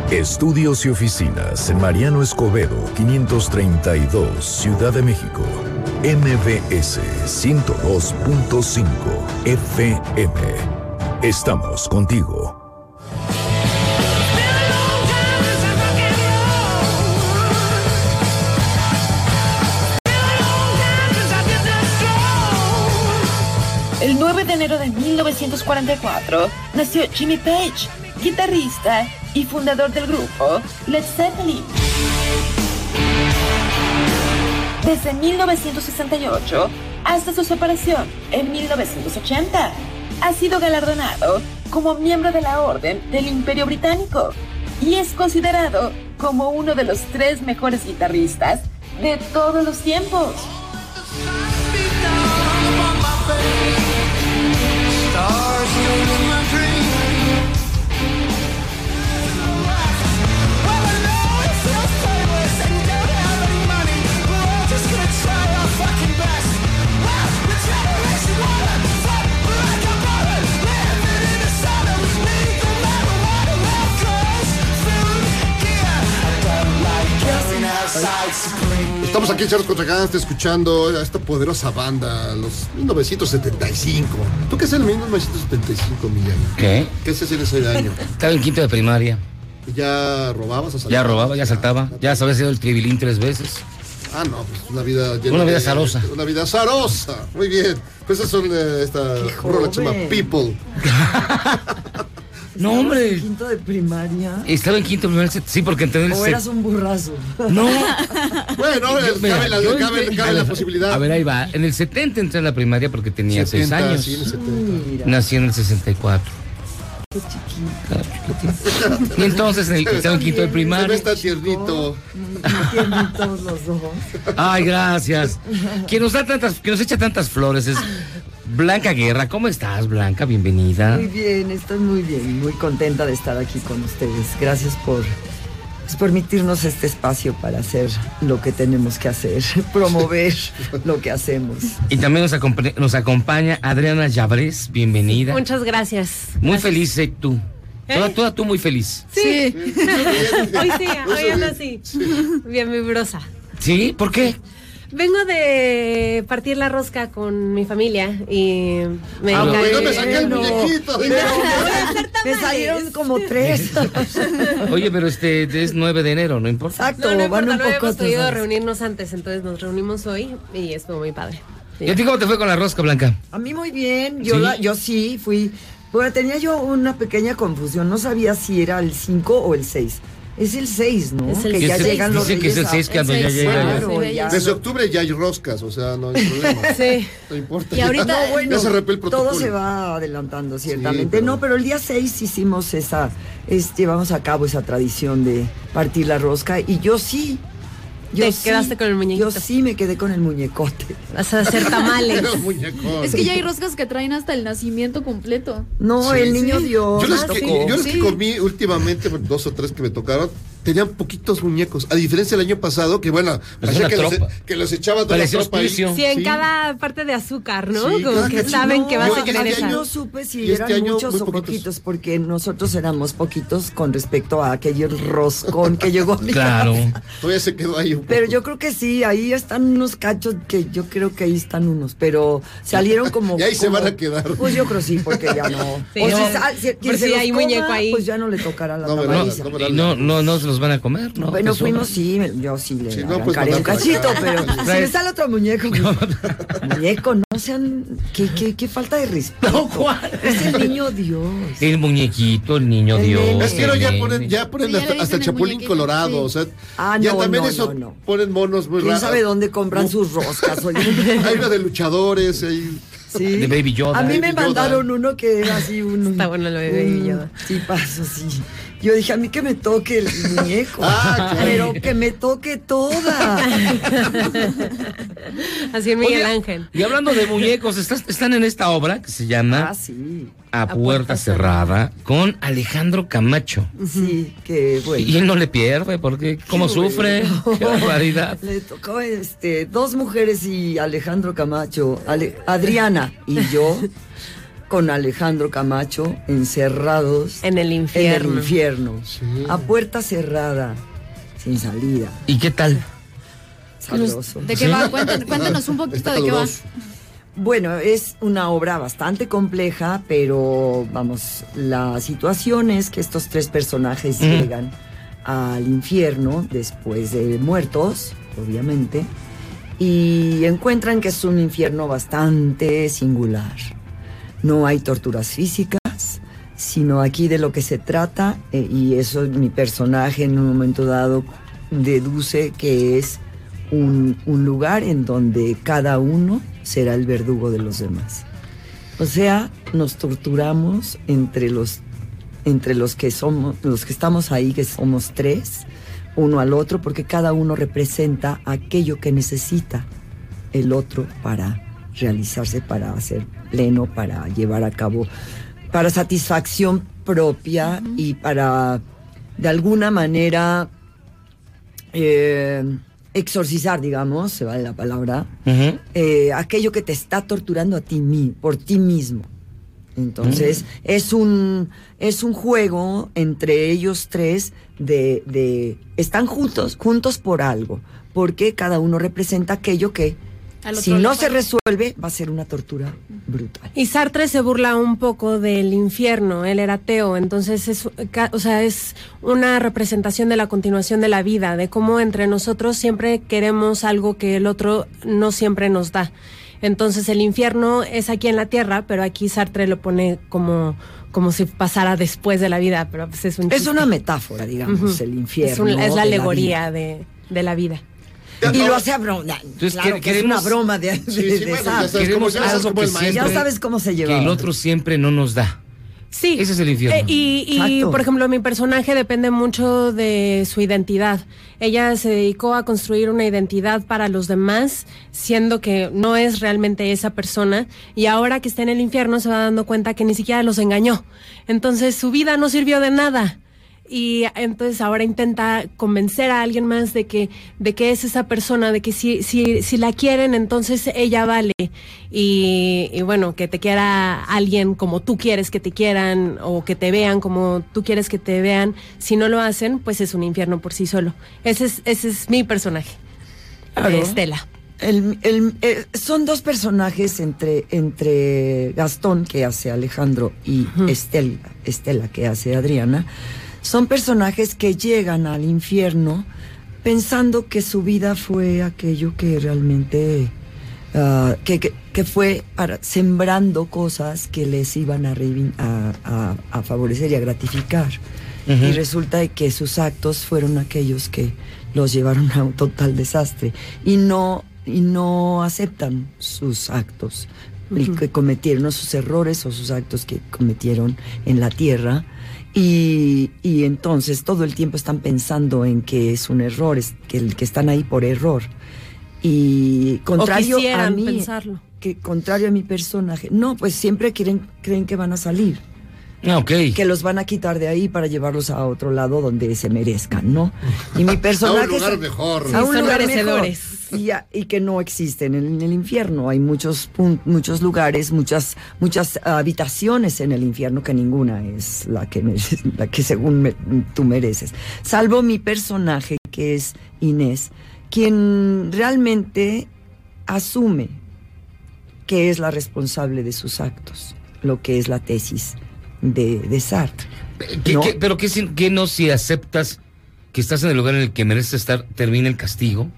Estudios y oficinas en Mariano Escobedo 532, Ciudad de México. MBS 102.5 FM. Estamos contigo. Enero de 1944 nació Jimmy Page, guitarrista y fundador del grupo Led Zeppelin. Desde 1968 hasta su separación en 1980, ha sido galardonado como miembro de la Orden del Imperio Británico y es considerado como uno de los tres mejores guitarristas de todos los tiempos. still my dreams. Estamos aquí en Charlos contra Gangsters escuchando a esta poderosa banda, los 1975. ¿Tú qué haces en 1975, Millán? ¿Qué? ¿Qué haces en ese año? Estaba en quinto de primaria. ¿Ya robabas o Ya robaba, ya saltaba. Ya sabía sido el tribilín tres veces. Ah, no, pues una vida llena Una vida de- zarosa. Una vida zarosa. Muy bien. Pues esas son eh, esta rola que se llama. People. No, hombre. Quinto de primaria. Estaba en quinto de primaria. Sí, porque entendí el O eras un burrazo. No. Bueno, Yo- mira, cabe, la, yo cabe- cabe a la ver, posibilidad. A ver, ahí va. En el 70 entré a la primaria porque tenía 6 70, años. sí, en el 70. Nací en el 64. Qué chiquito. Y entonces en el, en quinto de Se ve primaria. está tiernito. Tiernitos los dos. Ay, gracias. Quien nos da tantas, que nos echa tantas flores es Blanca Guerra. ¿Cómo estás, Blanca? Bienvenida. Muy bien, estoy muy bien, muy contenta de estar aquí con ustedes. Gracias por permitirnos este espacio para hacer lo que tenemos que hacer, promover lo que hacemos. Y también nos, acompa- nos acompaña Adriana Llabrés. Bienvenida. Muchas gracias. Muy feliz, eh, tú. ¿Eh? Toda, toda tú muy feliz. Sí. hoy sí, hoy ando así. Bien vibrosa. ¿Sí? ¿Por qué? Vengo de partir la rosca con mi familia y me Ah, encargué- no me saqué el muñequito. Y me, me salieron como tres. Oye, pero este es 9 de enero, no importa. Exacto, No, no van importa, un no poco habíamos podido reunirnos antes, entonces nos reunimos hoy y estuvo muy padre. Sí. ¿Y a ti cómo te fue con la rosca, Blanca? A mí muy bien, yo, ¿Sí? la- yo sí fui. Bueno, tenía yo una pequeña confusión, no sabía si era el 5 o el 6. Es el 6, ¿no? Es el que ya seis. llegan los Dicen que es el Reyes a- seis cuando ya seis, llega. Claro, Sí, ya. Desde octubre ya hay roscas, o sea, no hay problema. Sí. No importa. Y ahorita- No, bueno, ya se el protocolo. todo se va adelantando, ciertamente. pero- No, pero el día 6 hicimos esa, es, llevamos a cabo esa tradición de partir la rosca y yo sí. Yo Te sí, quedaste con el muñequito. Yo sí me quedé con el muñecote. Vas a hacer tamales. Es que ya hay roscas que traen hasta el nacimiento completo. No, Sí, el niño sí. Dios. Yo los, nos que, tocó. yo que comí últimamente, dos o tres que me tocaron, tenían poquitos muñecos. A diferencia del año pasado, que bueno, parecía que los, que los echaba toda Parecía la tropa ahí. hospicio. Sí, en Sí. cada parte de azúcar, ¿no? Sí, Como que saben que vas a este esa. No supe si este eran año muchos o poquitos. poquitos, porque nosotros éramos poquitos con respecto a aquel roscón que llegó a mi Claro. casa. Todavía se quedó ahí un poco. Pero yo creo que sí, ahí están unos cachos que yo creo que ahí están unos, pero salieron como. Y ahí se van a quedar. Pues yo creo sí, porque ya no. Sí, o no. si, hay coma, muñeco ahí. Pues ya no le tocará la No. No, no, no, no se los van a comer, ¿no? Bueno, fuimos sí, yo sí le Sí, no, pues, un cachito, acá. pero si me sale otro muñeco, muñeco, no sean, qué, qué, qué falta de respeto. No, Juan. Es el niño Dios. El muñequito, el niño El Dios. nene. Es que ahora ya ponen, ya ponen Sí, ya hasta, le hasta el Chapulín muñequito, Colorado, sí. o sea, Ah, ya no, también no, eso no, no. ponen monos muy ¿Quién raros. sabe dónde compran sus roscas? Oye? Hay una de luchadores, hay... Sí. De Baby Yoda. A mí me Baby Yoda. mandaron uno que era así un. Está bueno lo de Baby Yoda. Tipazo, sí. Yo dije, a mí que me toque el muñeco. Ah, claro. Pero que me toque toda. Así en Miguel Oye, Ángel. Y hablando de muñecos, estás- están en esta obra que se llama Ah, sí. A Puerta Cerrada con Alejandro Camacho. Sí, que bueno. Y él no le pierde, porque cómo Qué sufre, bueno. qué barbaridad. Le tocó este, dos mujeres y Alejandro Camacho, Ale- Adriana y yo, con Alejandro Camacho, encerrados En el en infierno. el infierno, a puerta cerrada, sin salida. ¿Y qué tal? Sabroso. ¿De qué va? Cuéntanos, cuéntanos un poquito Está de qué va. Bueno, es una obra bastante compleja, pero vamos, la situación es que estos tres personajes Mm. llegan al infierno después de muertos, obviamente, y encuentran que es un infierno bastante singular. No hay torturas físicas, sino aquí de lo que se trata, eh, y eso mi personaje en un momento dado deduce que es un, un lugar en donde cada uno será el verdugo de los demás. O sea, nos torturamos entre los entre los que somos, los que estamos ahí, que somos tres, uno al otro, porque cada uno representa aquello que necesita el otro para realizarse, para hacer pleno, para llevar a cabo, para satisfacción propia y para, de alguna manera, eh, exorcizar, digamos, se vale la palabra, eh, aquello que te está torturando a ti por ti mismo. Entonces, es un es un juego entre ellos tres de, de están juntos, juntos por algo, porque cada uno representa aquello que si no se resuelve va a ser una tortura brutal. Y Sartre se burla un poco del infierno, él era ateo, entonces es, o sea, es una representación de la continuación de la vida, de cómo entre nosotros siempre queremos algo que el otro no siempre nos da. Entonces el infierno es aquí en la tierra, pero aquí Sartre lo pone como, como si pasara después de la vida, pero pues es un Es chiste. una metáfora, digamos, el infierno. Es, un- es de la la alegoría de, de la vida. Y lo hace a broma. Entonces, claro que- que es queremos- una broma de, de, Sí, sí, de bueno, ya sabes Queremos cómo- ya sabes algo cómo que el maestro- Ya siempre- sabes cómo se lleva. Que el otro siempre no nos da. Sí. Ese es el infierno. Eh, y, por ejemplo, mi personaje depende mucho de su identidad. Ella se dedicó a construir una identidad para los demás, siendo que no es realmente esa persona. Y ahora que está en el infierno se va dando cuenta que ni siquiera los engañó. Entonces su vida no sirvió de nada. Y entonces ahora intenta convencer a alguien más de que, de que es esa persona, de que si, si, si la quieren, entonces ella vale. Y, y bueno, que te quiera alguien como tú quieres que te quieran o que te vean como tú quieres que te vean. Si no lo hacen, pues es un infierno por sí solo. Ese es, ese es mi personaje. Claro. Estela. El- el- eh, son dos personajes entre, entre Gastón, que hace Alejandro, y Estel- Estela, que hace Adriana. Son personajes que llegan al infierno pensando que su vida fue aquello que realmente. ah, que, que- que fue para- sembrando cosas que les iban a, a, a- a favorecer y a gratificar. Y resulta de que sus actos fueron aquellos que los llevaron a un total desastre y no y no aceptan sus actos y Ujú. que cometieron sus errores o sus actos que cometieron en la tierra y, y entonces todo el tiempo están pensando en que es un error, es que, el- que están ahí por error. Y contrario a mí, pensarlo. que contrario a mi personaje, no, pues siempre quieren, creen que van a salir. Ah, ok. Que los van a quitar de ahí para llevarlos a otro lado donde se merezcan, ¿no? Y mi personaje. A un lugar mejor. A un lugar mejor. Y, a- y que no existen en, en el infierno. Hay muchos, muchos lugares, muchas, muchas habitaciones en el infierno que ninguna es la que, la que según me- tú mereces. Salvo mi personaje, que es Inés, quien realmente asume que es la responsable de sus actos, lo que es la tesis de, de Sartre. ¿Qué- ¿no? qué- ¿Pero qué, qué no si aceptas que estás en el lugar en el que mereces estar, termina el castigo?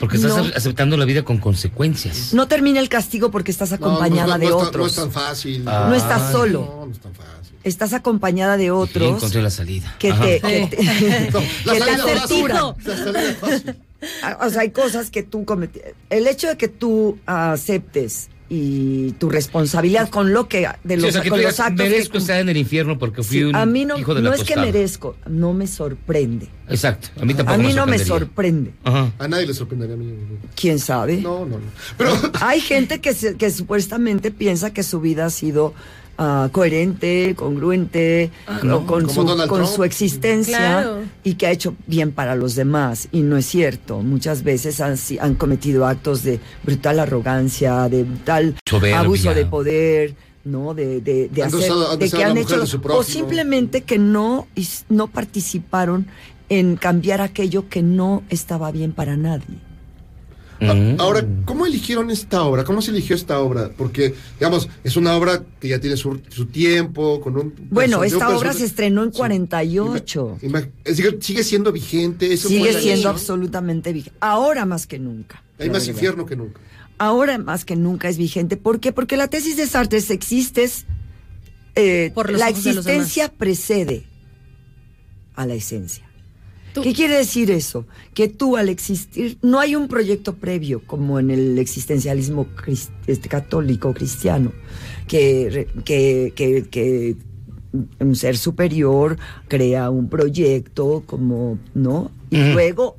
Porque estás No. aceptando la vida con consecuencias. No termina el castigo porque estás acompañada no, no de otros. no es tan fácil. No estás solo. No, no es tan fácil. Estás acompañada de otros encontré la salida. que Ajá. te, que te- No, la que te salida fácil. torturan. La salida fácil. Ah, O sea, hay cosas que tú cometes. El hecho de que tú aceptes y tu responsabilidad con lo que de Sí, los, o sea, que con tú los actos merezco estar en el infierno porque fui Sí, un a mí no, hijo de la no es que merezco, no me sorprende. Exacto, a mí tampoco A mí no me sorprende. Ajá. A nadie le sorprendería a mí. ¿Quién sabe? No, no, no. Hay gente que, se- que supuestamente piensa que su vida ha sido ah, coherente, congruente, Ah, con, no, con como su, con su existencia Claro. y que ha hecho bien para los demás. Y no es cierto. Muchas veces han, han cometido actos de brutal arrogancia, de brutal Soberbia. abuso de poder. ¿no? De, de, de Han hacer, de que han hecho, o simplemente que no, no participaron en cambiar aquello que no estaba bien para nadie. A- Mm. Ahora, ¿cómo eligieron esta obra? ¿Cómo se eligió esta obra? Porque, digamos, es una obra que ya tiene su, su tiempo, con un... Bueno, esta un obra se estrenó en 48. Ima- es decir, sigue siendo vigente. Eso Sigue siendo absolutamente vigente. Ahora más que nunca. Hay más infierno que nunca. ahora más que nunca es vigente. ¿Por qué? Porque la tesis de Sartre es existes, eh, Por la existencia precede a la esencia. ¿Qué quiere decir eso? Que tú al existir, no hay un proyecto previo como en el existencialismo este, católico cristiano, que, que, que, que un ser superior crea un proyecto como, ¿no? Y luego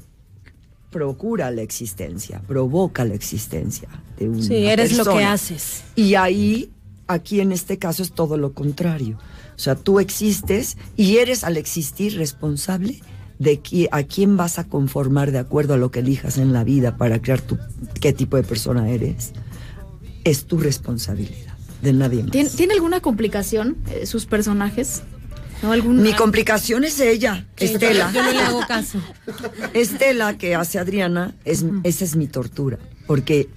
procura la existencia, provoca la existencia de una Sí, eres lo que haces. Y ahí, aquí en este caso es todo lo contrario. O sea, tú existes y eres al existir responsable de qui- a quién vas a conformar de acuerdo a lo que elijas en la vida para crear tu, qué tipo de persona eres. Es tu responsabilidad, de nadie más. ¿Tiene, tiene alguna complicación eh, sus personajes? ¿No? ¿Algún, Mi complicación es ella, Estela. Yo no le hago caso. Estela, que hace Adriana, es, esa es mi tortura. Porque,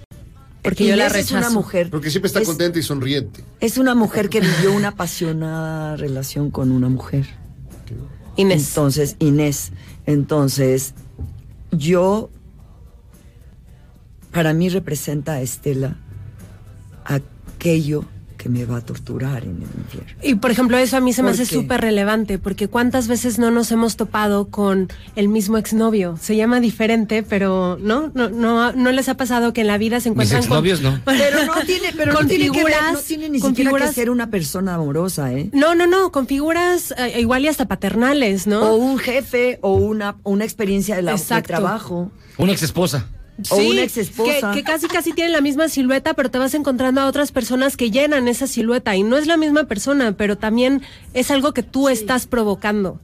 Porque yo la Inés es una rechazo. mujer. Porque siempre está es- contenta y sonriente. Es una mujer que vivió una apasionada relación con una mujer. Inés. Entonces, Inés. Entonces, yo, para mí representa a Estela aquello que me va a torturar en el infierno. Y por ejemplo, eso a mí se me ¿Por hace súper relevante, porque cuántas veces no nos hemos topado con el mismo exnovio. Se llama diferente, pero ¿no? No, no, no les ha pasado que en la vida se Mis encuentran con- exnovios no. Pero no tiene, pero no Con tiene que ver, no figuras- tiene ni con siquiera que figuras- ser una persona amorosa, ¿eh? No, no, no, con figuras eh, igual y hasta paternales, ¿no? O un jefe o una, una experiencia de, la, de trabajo. Una ex esposa. O Sí, una exesposa. Que, que casi casi tienen la misma silueta, pero te vas encontrando a otras personas que llenan esa silueta. Y no es la misma persona, pero también es algo que tú estás provocando.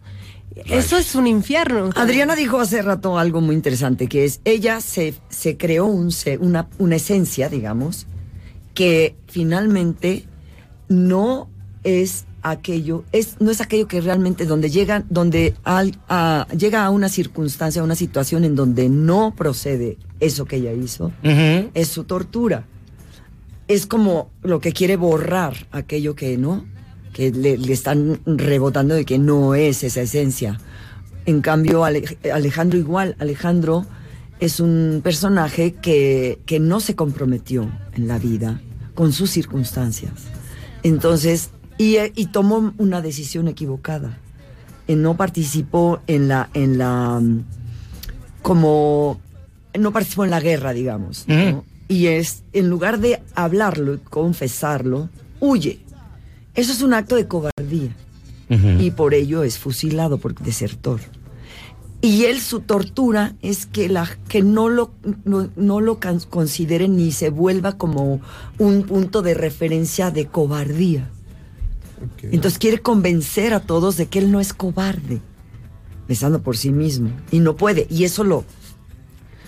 Eso es un infierno. Adriana dijo hace rato algo muy interesante, que es, ella se, se creó un, se- una, una esencia, digamos, que finalmente no es aquello, es, no es aquello que realmente donde llega, donde al- a- llega a una circunstancia, a una situación en donde no procede eso que ella hizo, es su tortura. Es como lo que quiere borrar aquello que no, que le, le están rebotando de que no es esa esencia. En cambio, Ale- Alejandro igual, Alejandro es un personaje que, que no se comprometió en la vida con sus circunstancias. Entonces, y, y tomó una decisión equivocada. Eh, No participó en la, en la, mm, como, no participó en la guerra, digamos. ¿no? Y es, en lugar de hablarlo y confesarlo, huye. Eso es un acto de cobardía. Y por ello es fusilado por desertor. Y él, su tortura es que, la, que no lo, no, no lo consideren ni se vuelva como un punto de referencia de cobardía. Entonces quiere convencer a todos de que él no es cobarde, pensando por sí mismo. Y no puede. Y eso lo...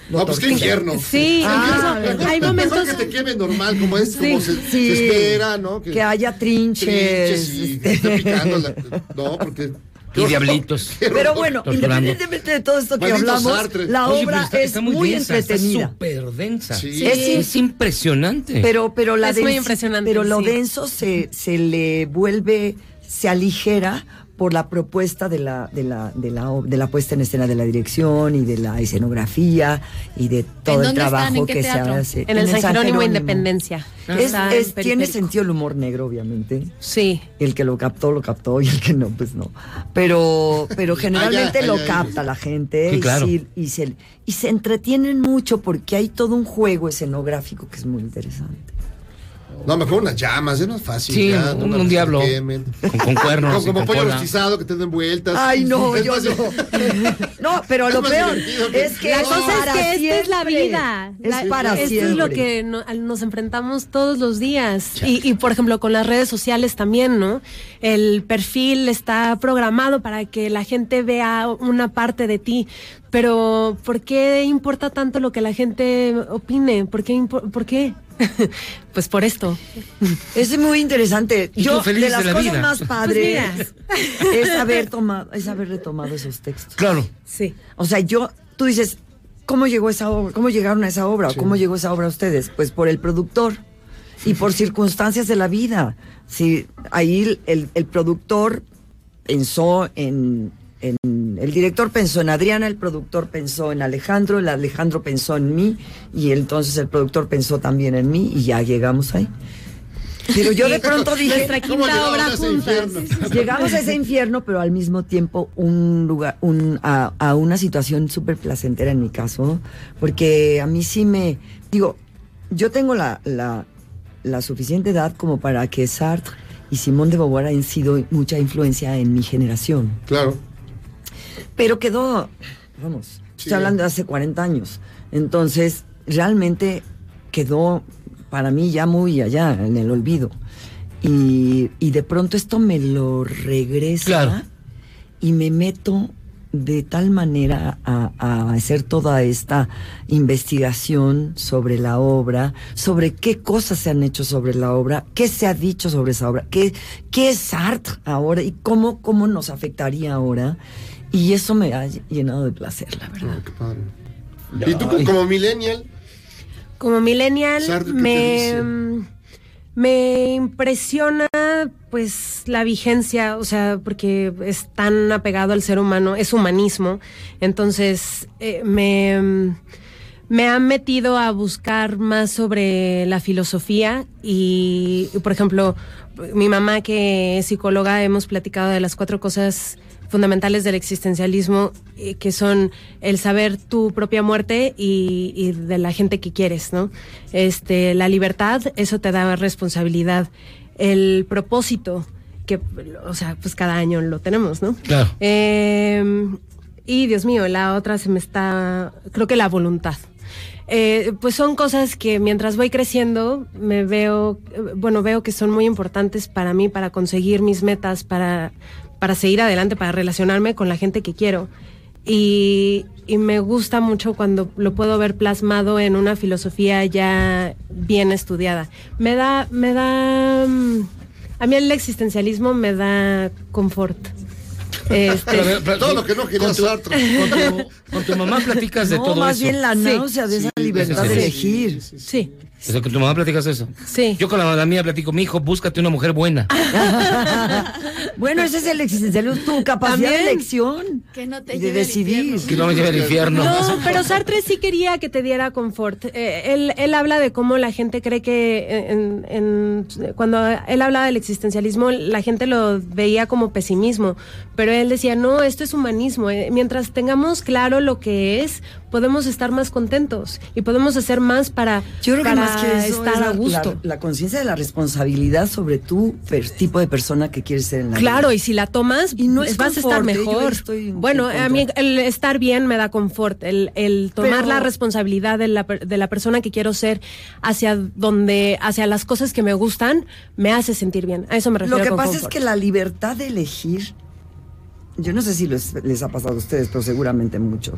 lo No, pues qué infierno. Sí, Ah, incluso Mejor- hay mejor momentos que te queme normal, como es, Sí, como se, sí. se espera, ¿no? Que haya trinches, trinches y este. que esté picando la- No, porque... Y diablitos. Pero bueno, independientemente de todo esto que Maldito hablamos, Sartre. la Oye, obra está- es está muy, densa, entretenida. Está súper densa. Sí. Es Es, impresionante. Pero, pero la Es muy impresionante, Pero lo sí. denso se, se le vuelve, se aligera por la propuesta de la, de la, de la, de la puesta en escena de la dirección y de la escenografía y de todo el trabajo ¿En que se hace. En el San Jerónimo Independencia. Es- en tiene sentido el humor negro, obviamente. Sí. El que lo captó, lo captó, y el que no, pues no. Pero, pero generalmente Allá, lo capta la gente Sí, y, claro. sí- y se, y se entretienen mucho porque hay todo un juego escenográfico que es muy interesante. No, mejor unas llamas, es más fácil. Sí, ya, un- diablo. Con- con cuernos No, como con pollo rostizado que te den vueltas. Ay, no, Es yo no. No, pero Es lo peor es que La es cosa es que esta es la vida. Es La- para esto siempre. es lo que no- nos enfrentamos todos los días. Y, y, por ejemplo, con las redes sociales también, ¿no? El perfil está programado para que la gente vea una parte de ti. Pero, ¿por qué importa tanto lo que la gente opine? ¿Por qué? ¿Por qué? pues por esto. Es muy interesante. Y Yo, feliz de las de la cosas vida. más Pues padres es haber tomado, es haber retomado esos textos. Claro. Sí. O sea, yo, tú dices, ¿cómo llegó esa obra? ¿Cómo llegaron a esa obra? ¿O ¿Cómo llegó esa obra a ustedes? Pues por el productor y por circunstancias de la vida. Sí, ahí el, el productor pensó en, en- el director pensó en Adriana, el productor pensó en Alejandro, el Alejandro pensó en mí y entonces el productor pensó también en mí y ya llegamos ahí. Pero yo de pronto dije, Nuestra ¿Cómo quinta llegamos obra a ese juntas. infierno? llegamos a ese infierno, pero al mismo tiempo un lugar, un, a, a una situación súper placentera en mi caso, porque a mí sí me, digo, yo tengo la, la, la suficiente edad como para que Sartre y Simón de Beauvoir han sido mucha influencia en mi generación. Claro. Pero quedó, vamos, estoy hablando de hace 40 años. Entonces, realmente quedó para mí ya muy allá, en el olvido. Y, y de pronto esto me lo regresa Claro. y me meto de tal manera a, a hacer toda esta investigación sobre la obra, sobre qué cosas se han hecho sobre la obra, qué se ha dicho sobre esa obra, qué, qué es Sartre ahora y cómo, cómo nos afectaría ahora. Y eso me ha llenado de placer, la verdad. qué padre. ¿Y tú co- como millennial? Como millennial Sartre, ¿qué te me, mm, me impresiona pues la vigencia, o sea, porque es tan apegado al ser humano, es humanismo, entonces eh, me, mm, me ha metido a buscar más sobre la filosofía y, y, por ejemplo, mi mamá que es psicóloga, hemos platicado de las cuatro cosas fundamentales del existencialismo, eh, que son el saber tu propia muerte y, y de la gente que quieres, ¿no? Este, la libertad, eso te da responsabilidad. El propósito, que, o sea, pues cada año lo tenemos, ¿no? Claro. Eh, y Dios mío, la otra se me está, creo que la voluntad. Eh, pues son cosas que mientras voy creciendo me veo, eh, bueno, veo que son muy importantes para mí, para conseguir mis metas, para, para seguir adelante, para relacionarme con la gente que quiero. Y, y me gusta mucho cuando lo puedo ver plasmado en una filosofía ya bien estudiada. Me da, me da, mm, a mí el existencialismo me da confort. Este, Pero, pero- Todo lo que no quería con tu-. Con tu, con tu mamá platicas de no, todo más eso. bien la Sí. náusea de esa Sí, libertad sí, de sí. elegir. sí, O sea, con tu mamá platicas eso. sí. Yo con la, la mía platico, mi hijo, búscate una mujer buena. bueno, ese es el existencialismo, tu capacidad de También. elección Que no te y de lleve decidir. Que no me lleve al infierno. No, pero Sartre sí quería que te diera confort. Eh, él, él habla de cómo la gente cree que en, en- cuando él habla del existencialismo, la gente lo veía como pesimismo, pero él decía, no, esto es humanismo. Eh, Mientras tengamos claro lo que es, podemos estar más contentos y podemos hacer más para, Yo creo que para más que eso estar es la, a gusto. la- la conciencia de la responsabilidad sobre tu tipo de persona que quieres ser en la Claro, vida. y si la tomas, Y no es vas a estar ¿eh? Mejor. estoy Bueno, en a mí el estar bien me da confort, el, el tomar Pero- la responsabilidad de la, de la persona que quiero ser hacia donde, hacia las cosas que me gustan, me hace sentir bien. A eso me refiero Lo que con pasa confort. es que la libertad de elegir, yo no sé si les, les ha pasado a ustedes, pero seguramente mucho,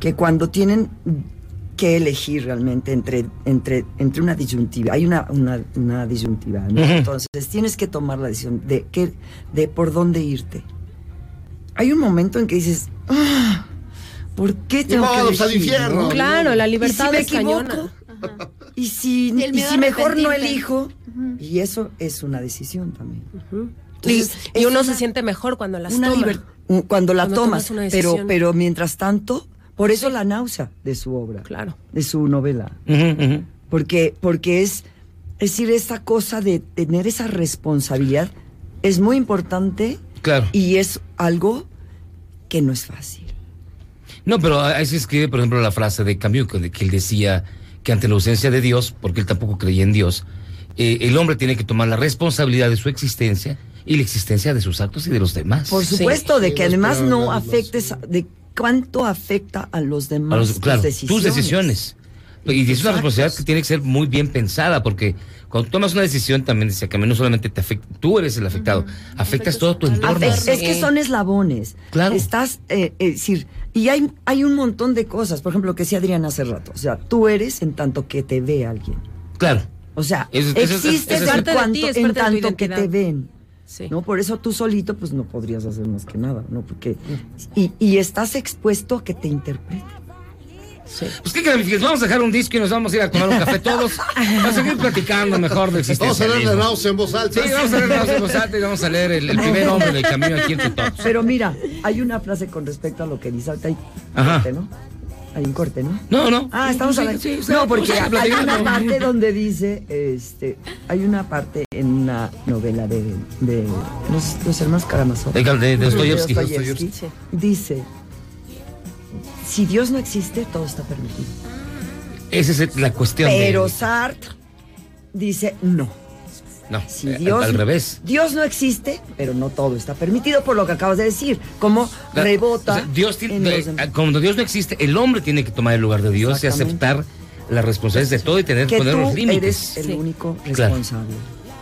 que cuando tienen que elegir realmente entre, entre, entre una disyuntiva, hay una, una, una disyuntiva, ¿no? Entonces tienes que tomar la decisión de, qué, de por dónde irte. Hay un momento en que dices, "Ah, ¿por qué tengo que al infierno. no?" Claro, la libertad ¿Y si me es cañona. equivoco? Y si, Y mejor no elijo, y eso es una decisión también. Y, Entonces, y es uno una- se siente mejor cuando las una toma. Un- cuando la Cuando tomas, pero, pero mientras tanto, por eso la náusea de su obra, Claro. de su novela, porque, porque es, es decir, esta cosa de tener esa responsabilidad es muy importante Claro. y es algo que no es fácil. No, pero ahí se escribe, por ejemplo, la frase de Camus, que que él decía que ante la ausencia de Dios, porque él tampoco creía en Dios, eh, el hombre tiene que tomar la responsabilidad de su existencia y la existencia de sus actos y de los demás. Por supuesto, de que además no afectes, de cuánto afecta a los A demás. tus decisiones. tus decisiones. Y es una responsabilidad que tiene que ser muy bien pensada, porque cuando tomas una decisión también decía que no solamente te afecta, tú eres el afectado, afectas todo tu entorno. Afe- Es que son eslabones. Claro. Estás, eh, es decir, y hay, hay un montón de cosas. Por ejemplo, lo que decía Adriana hace rato. O sea, tú eres en tanto que te ve alguien. Claro. O sea, Eso- eso es- existes eso es- en, Parte de cuanto- ti, es en parte de tu tanto que te ven. Sí. ¿no? Por eso tú solito, pues no podrías hacer más que nada, ¿no? Porque. Y, y estás expuesto a que te interpreten. Pues qué fíjense, vamos a dejar un disco y nos vamos a ir a tomar un café todos. A seguir platicando mejor del Vamos a leer náusea en voz alta. Sí, vamos a leer la náusea en voz alta y vamos a leer el, el primer hombre del camino aquí entre todos. Pero mira, hay una frase con respecto a lo que dice. Ahorita ¿no? Hay un corte, ¿no? No, no. Ah, estamos Sí, hablando. sí, sí, no, porque sí, hay una parte donde dice, este, hay una parte en una novela de, de los, los hermanos Karamazov. De- de-. Dostoyevsky. Dice, si Dios no existe, todo está permitido. Esa es la cuestión Pero de... Sartre dice, no. No, Si eh, Dios, al revés. Dios no existe, pero no todo está permitido por lo que acabas de decir. Como La- rebota. o sea, Dios demás. cuando Dios no existe, el hombre tiene que tomar el lugar de Dios y aceptar las responsabilidades de todo y tener que poner tú los límites. eres el único responsable.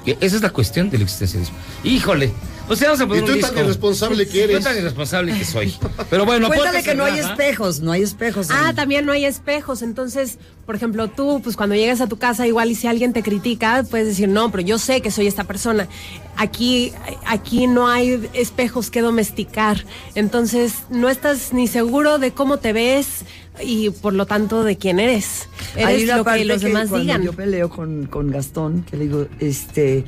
Esa es la cuestión del existencialismo. Híjole, pues ya vamos a poner Y tú un tan disco. irresponsable que eres. Yo tan irresponsable que soy. Pero bueno, Cuéntale que no hay espejos, no hay espejos. Ah, también no hay espejos. Entonces, por ejemplo, tú, pues cuando llegas a tu casa, igual y si alguien te critica, puedes decir, no, pero yo sé que soy esta persona. Aquí, aquí no hay espejos que domesticar. Entonces, no estás ni seguro de cómo te ves y por lo tanto de quién eres. Eres lo que los demás cuando digan. Yo peleo con, con Gastón, que le digo, este,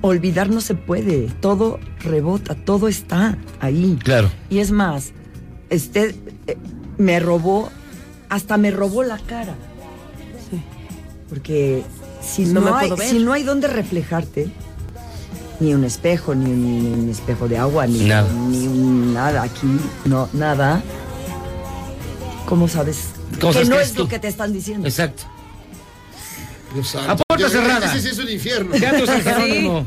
olvidar no se puede, todo rebota, todo está ahí. Claro. Y es más, este eh, me robó, hasta me robó la cara. Porque si No no, me hay, puedo ver. si no hay donde reflejarte, ni un espejo, ni un, ni un espejo de agua, ni, Nada. ni un nada aquí, no, nada. ¿Cómo sabes? ¿Cómo que sabes no que es lo que te están diciendo. Exacto. A puerta cerrada. Ese sí es un infierno. Teatro San Jerónimo.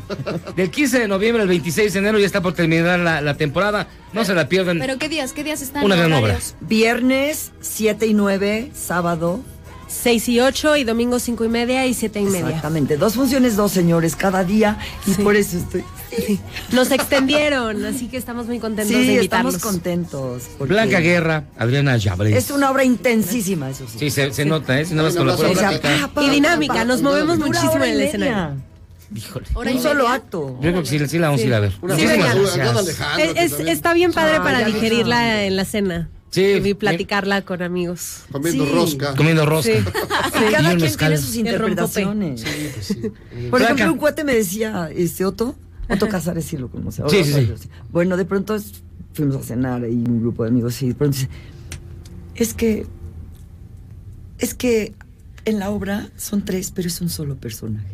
Del 15 de noviembre al 26 de enero ya está por terminar la, la temporada. No se la pierdan. ¿Pero qué días? ¿Qué días están? Una gran obra. Viernes 7 y 9, sábado. 6 y 8 y domingo 5 y media y 7 y media. Exactamente. Dos funciones, dos señores cada día. Y Sí. por eso estoy. Nos extendieron, así que estamos muy contentos de Sí, invitarlos. estamos contentos. porque Blanca Guerra, Adriana Llabre. Es una obra intensísima, eso sí. Sí, se, se nota, ¿eh? Si no vas con la Y dinámica, nos movemos muchísimo en el escenario. Híjole. ¿Hora y Un solo acto. Yo creo que sí, sí la vamos a ir a ver. Sí, Muchísimas gracias. Es- es- está bien padre Ah, para digerirla en la cena. Sí, Y platicarla con amigos. Comiendo Sí. rosca. Comiendo rosca. Sí. Y Y cada quien mezcal. tiene sus Y interpretaciones. Blanca. Por ejemplo, un cuate me decía, este Otto, Otto Casares, sí lo conoce. Sí, sí, sí. Bueno, de pronto es- fuimos a cenar ahí un grupo de amigos y de pronto dice, es que, es que en la obra son tres, pero es un solo personaje.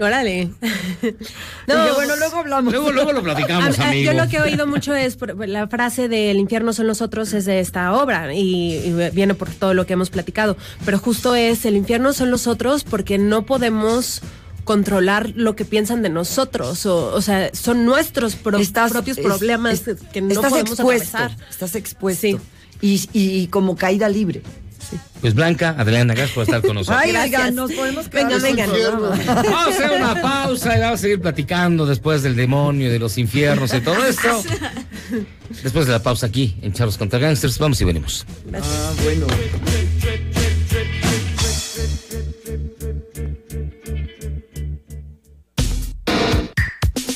Órale. Dije, bueno, luego hablamos. Luego, luego lo platicamos, A- a- amigo. yo lo que he oído mucho es por- la frase de el infierno son nosotros es de esta obra y, y viene por todo lo que hemos platicado. Pero justo es el infierno son los otros porque no podemos controlar lo que piensan de nosotros o, o sea son nuestros pro- Estás- propios problemas es- que no estás podemos expuesto, atravesar. Estás expuesto. Y, y como caída libre. Pues Blanca, Adriana, gracias por estar con nosotros. Ay, oigan, nos podemos quedar Venga, venga. Vamos a hacer una pausa y vamos a seguir platicando después del demonio, de los infiernos y todo esto. Después de la pausa aquí en Charlos contra Gangsters, vamos y venimos. Ah, bueno.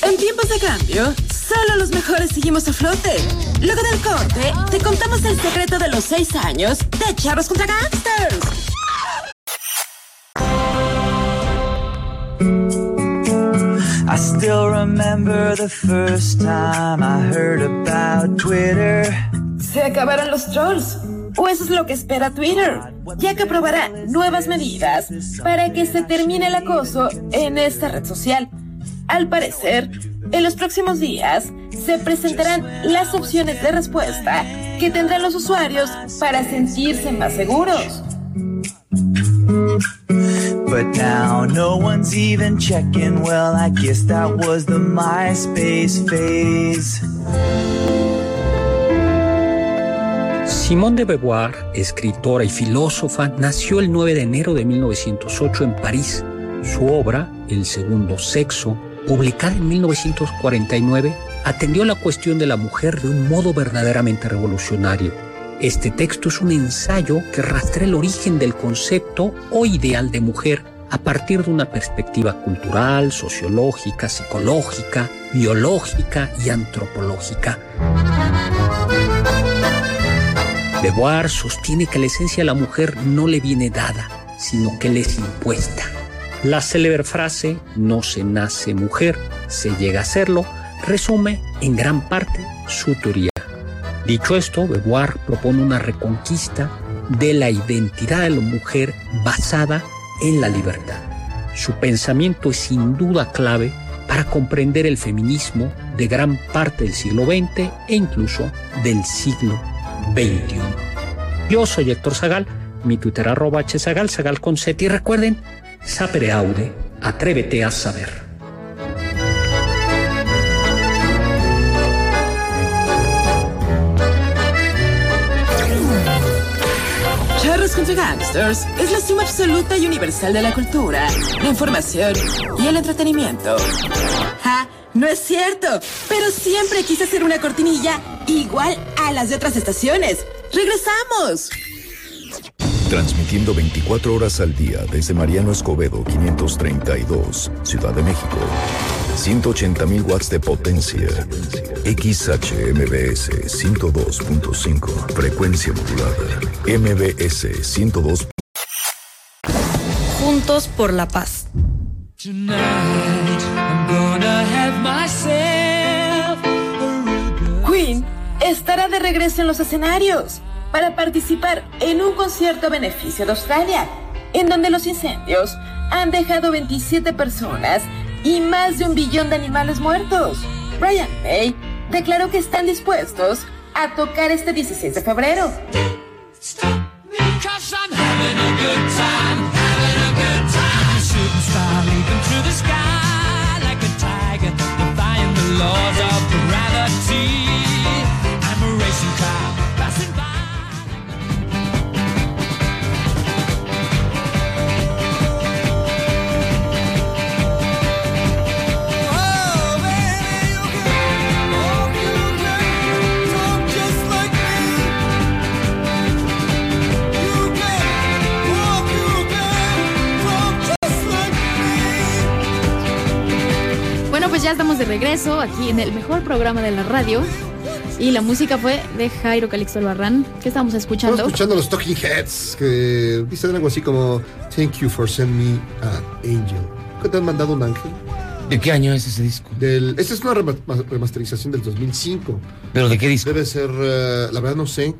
En tiempos de cambio, solo los mejores seguimos a flote. Luego del corte, te contamos el secreto de los seis años de Charros contra Gangsters. I still remember the first time I heard about Twitter. Se acabaron los trolls. O eso es lo que espera Twitter, ya que aprobará nuevas medidas para que se termine el acoso en esta red social. Al parecer, en los próximos días se presentarán las opciones de respuesta que tendrán los usuarios para sentirse más seguros. But now no one's even checking. Well, I guess that was the MySpace phase. Simone de Beauvoir, escritora y filósofa, nació el 9 de enero de 1908 en París. Su obra, El segundo sexo, publicada en 1949, atendió la cuestión de la mujer de un modo verdaderamente revolucionario. Este texto es un ensayo que rastrea el origen del concepto o ideal de mujer a partir de una perspectiva cultural, sociológica, psicológica, biológica y antropológica. Beauvoir sostiene que la esencia de la mujer no le viene dada, sino que le es impuesta. La célebre frase no se nace mujer, se llega a serlo, resume en gran parte su teoría. Dicho esto, Beauvoir propone una reconquista de la identidad de la mujer basada en la libertad. Su pensamiento es sin duda clave para comprender el feminismo de gran parte del siglo XX e incluso del siglo XXI. Yo soy Héctor Zagal, mi Twitter arroba hzagal, zagal con y recuerden, sapere aude, atrévete a saber. Charros contra Gangsters es la suma absoluta y universal de la cultura, la información y el entretenimiento. ¡Ja! No es cierto, pero siempre quise hacer una cortinilla igual a las de otras estaciones. ¡Regresamos! Transmitiendo 24 horas al día desde Mariano Escobedo 532, Ciudad de México. 180.000 watts de potencia. XHMBS 102.5. Frecuencia modulada. MBS 102. Juntos por la paz. Queen estará de regreso en los escenarios para participar en un concierto a beneficio de Australia, en donde los incendios han dejado 27 personas y más de un billón de animales muertos. Brian May declaró que están dispuestos a tocar este 16 de febrero. Ya estamos de regreso aquí en el mejor programa de la radio. Y la música fue de Jairo Calixto Albarrán. ¿Qué estamos escuchando? Estamos escuchando los Talking Heads que dicen algo así como Thank you for sending me an angel. ¿Qué te han mandado un ángel? ¿De qué año es ese disco? Del, esta es una rema- remasterización del 2005. ¿Pero de qué disco? Debe ser, eh, la verdad no sé.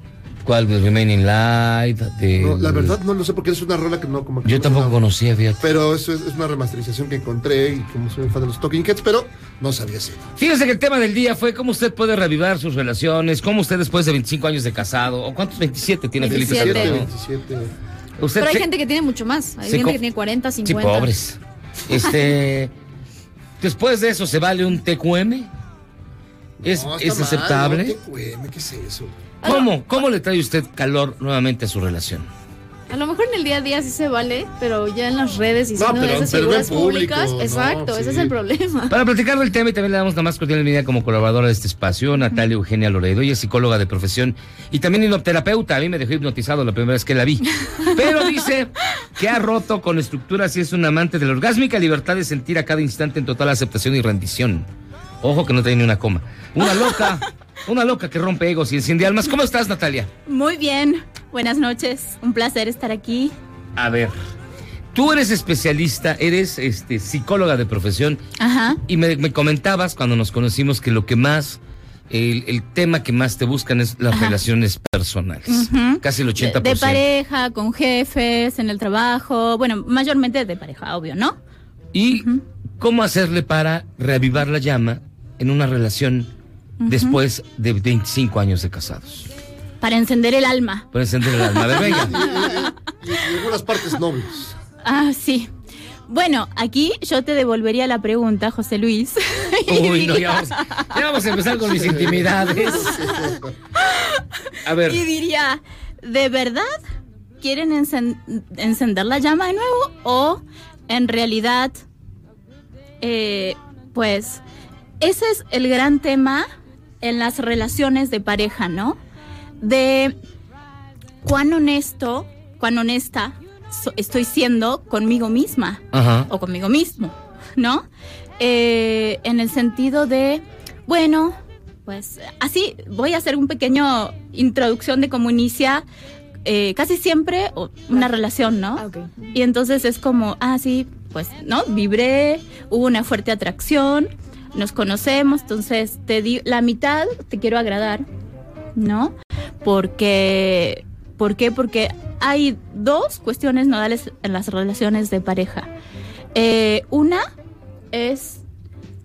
¿Cuál? ¿De Remaining Light? De... No, la verdad no lo sé porque es una rola que no como que Yo no tampoco sonaba. conocía, fíjate. Pero eso es, es una remasterización que encontré y como soy fan de los Talking Heads, pero no sabía si. Fíjese que el tema del día fue cómo usted puede reavivar sus relaciones, cómo usted después de 25 años de casado, o cuántos 27 tiene Felipe 27. Calderón? 27. Usted Pero hay se- gente que tiene mucho más. Hay se gente co- que tiene 40, Sí, 50. pobres. Este. después de eso, ¿se vale un TQM? ¿Es, No, está es mal, aceptable? no, güey, ¿Qué es eso? ¿Cómo? ¿Cómo le trae usted calor nuevamente a su relación? A lo mejor en el día a día sí se vale, pero ya en las redes y No, siendo de pero- esas pero figuras público, públicas. no, exacto, ese es el problema. Para platicar del tema y también le damos la más cordial bienvenida como colaboradora de este espacio, Natalia Eugenia Loredo. Ella es psicóloga de profesión y también hipnoterapeuta. A mí me dejó hipnotizado la primera vez que la vi. Pero dice que ha roto con estructuras y es un amante de la orgásmica libertad de sentir a cada instante en total aceptación y rendición. Ojo que no tiene ni una coma. Una loca, una loca que rompe egos y enciende almas. ¿Cómo estás, Natalia? Muy bien, buenas noches, un placer estar aquí. A ver, tú eres especialista, eres este, psicóloga de profesión Ajá. y me, me comentabas cuando nos conocimos que lo que más, el, el tema que más te buscan es las Ajá. relaciones personales. Casi el De, 80%. de pareja, con jefes, en el trabajo, bueno, mayormente de pareja, obvio, ¿no? ¿Y cómo hacerle para reavivar la llama en una relación Después de 25 años de casados? Para encender el alma. Para encender el alma. A ver, venga. Y, algunas partes nobles. Ah, sí. Bueno, aquí yo te devolvería la pregunta, José Luis. Uy, no, ya vamos, ya vamos a empezar con mis intimidades. A ver. Y diría, ¿de verdad quieren encen- encender la llama de nuevo? ¿O en realidad, eh, pues, ese es el gran tema en las relaciones de pareja, ¿no? De cuán honesto, cuán honesta so- estoy siendo conmigo misma Ajá. o conmigo mismo, ¿no? Eh, en el sentido de, bueno, pues así voy a hacer un pequeño introducción de cómo inicia eh, casi siempre una relación, ¿no? Y entonces es como, ah, sí, pues, ¿no? Vibré, hubo una fuerte atracción, nos conocemos, entonces te di la mitad, te quiero agradar, ¿no? Porque, ¿por qué? Porque hay dos cuestiones nodales en las relaciones de pareja. Eh, una es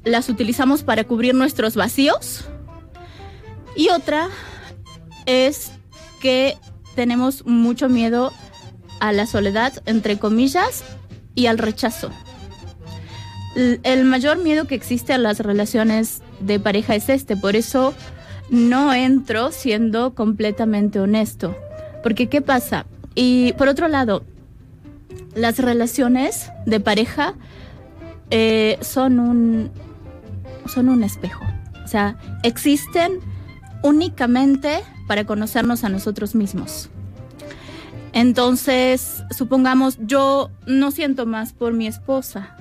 las utilizamos para cubrir nuestros vacíos y otra es que tenemos mucho miedo a la soledad, entre comillas, y al rechazo. El mayor miedo que existe a las relaciones de pareja es este, por eso no entro siendo completamente honesto. Porque ¿qué pasa? Y por otro lado, las relaciones de pareja eh, son un son un espejo. O sea, existen únicamente para conocernos a nosotros mismos. Entonces, supongamos, yo no siento más por mi esposa.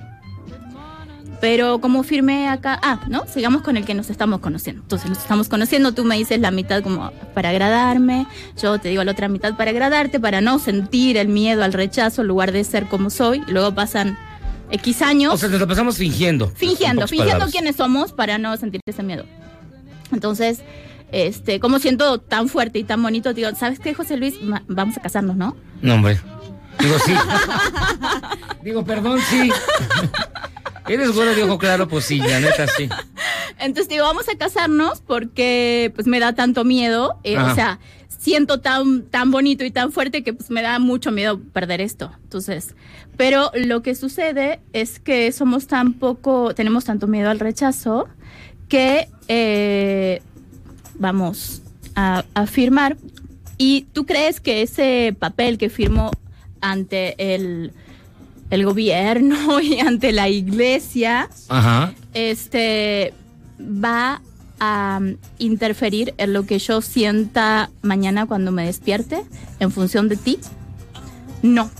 Pero como firmé acá, ah, ¿no? Sigamos con el que nos estamos conociendo. Entonces nos estamos conociendo, tú me dices la mitad como para agradarme, yo te digo la otra mitad para agradarte, para no sentir el miedo al rechazo en lugar de ser como soy. Luego pasan X años O sea, nos lo pasamos fingiendo. fingiendo, fingiendo palabras. quiénes somos para no sentir ese miedo. Entonces, este, como siento tan fuerte y tan bonito, digo, ¿sabes qué, José Luis? Ma- Vamos a casarnos, ¿no? No, hombre. Digo, sí. Digo, perdón, sí. ¿Eres güero de ojo claro? Pues sí, la neta, sí. Entonces digo, vamos a casarnos porque pues me da tanto miedo, eh, o sea, siento tan, tan bonito y tan fuerte que pues me da mucho miedo perder esto. Entonces, pero lo que sucede es que somos tan poco, tenemos tanto miedo al rechazo que eh, vamos a, a firmar y tú crees que ese papel que firmó ante el, el gobierno y ante la iglesia Ajá. este va a um, interferir en lo que yo sienta mañana cuando me despierte en función de ti? No.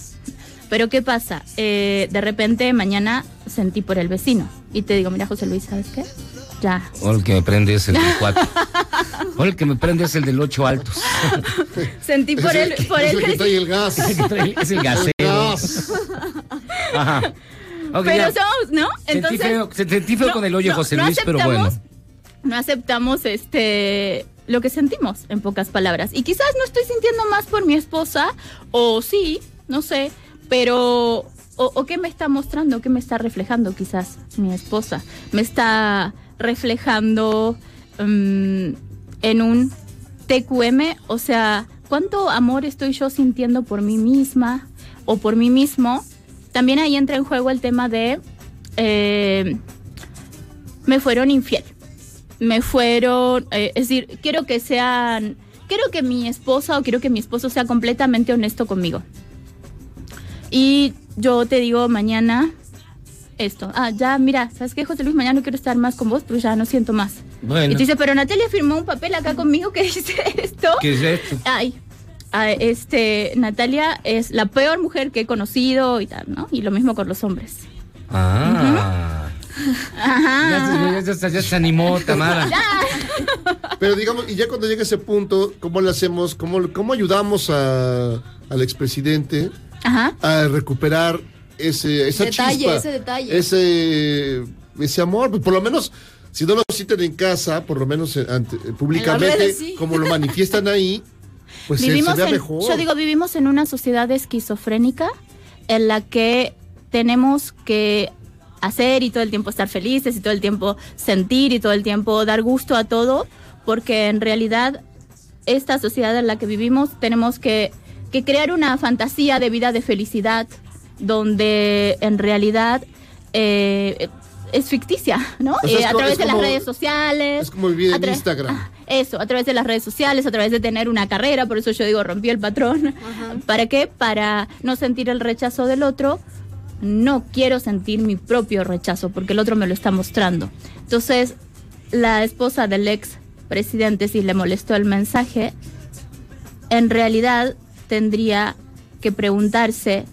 Pero ¿qué pasa? Eh, de repente mañana sentí por el vecino y te digo, mira José Luis, ¿sabes qué? Ya. O el que me prende es el del 4. O el que me prende es el del 8 altos. Sentí por el, por el vecino. el gas. Es el es el Ajá. Pero ya. somos, ¿no? Sentí feo, se- sentí feo No, con el hoyo, no, José no Luis, pero bueno. aceptamos- no aceptamos este lo que sentimos en pocas palabras y quizás no estoy sintiendo más por mi esposa o sí no sé pero o, o qué me está mostrando qué me está reflejando quizás mi esposa me está reflejando mm, en un TQM o sea cuánto amor estoy yo sintiendo por mí misma o por mí mismo también ahí entra en juego el tema de eh, me fueron infiel. Me fueron, eh, es decir, quiero que sean, quiero que mi esposa o quiero que mi esposo sea completamente honesto conmigo. Y yo te digo mañana esto, ah, ya, mira, ¿sabes qué, José Luis? Mañana no quiero estar más con vos, pero ya no siento más. Bueno. Y tú dices, pero Natalia firmó un papel acá conmigo que dice esto. ¿Qué es esto? Ay, este, Natalia es la peor mujer que he conocido y tal, ¿no? Y lo mismo con los hombres. Ah. Ajá. Ya, se- ya se- ya se animó, Tamara. Pero digamos, y ya cuando llega ese punto, ¿cómo le hacemos? ¿Cómo, cómo ayudamos a- al expresidente Ajá. a recuperar ese, esa Detalle, chispa? ese detalle. Ese, ese amor. Pues por lo menos, si no lo sienten en casa, por lo menos eh, ante- eh, públicamente, como lo manifiestan ahí, pues vivimos en, mejor. Yo digo, vivimos en una sociedad esquizofrénica en la que tenemos que hacer y todo el tiempo estar felices y todo el tiempo sentir y todo el tiempo dar gusto a todo, porque en realidad esta sociedad en la que vivimos tenemos que, que crear una fantasía de vida de felicidad donde en realidad eh, es ficticia, ¿no? O sea, Eh, es a través de las redes sociales. Es como vivir en tra- Instagram. Eso, a través de las redes sociales, a través de tener una carrera, por eso yo digo rompí el patrón. ¿Para qué? Para no sentir el rechazo del otro. No quiero sentir mi propio rechazo porque el otro me lo está mostrando. Entonces, la esposa del ex presidente, si le molestó el mensaje, en realidad tendría que preguntarse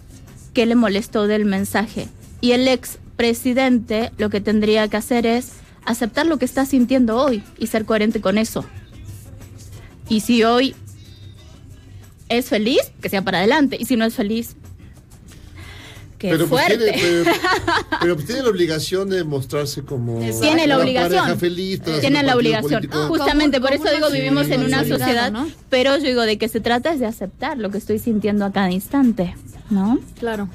qué le molestó del mensaje. Y el ex presidente lo que tendría que hacer es aceptar lo que estás sintiendo hoy y ser coherente con eso. Y si hoy es feliz, que sea para adelante. Y si no es feliz, que pero, pues, fuerte. tiene, pero, pero, pues, tiene la obligación de mostrarse como Tiene la obligación. feliz, Tiene la obligación. político. Justamente por ¿Cómo eso digo, vivimos en una sociedad, ¿no? pero yo digo, de que se trata es de aceptar lo que estoy sintiendo a cada instante, ¿no? Claro.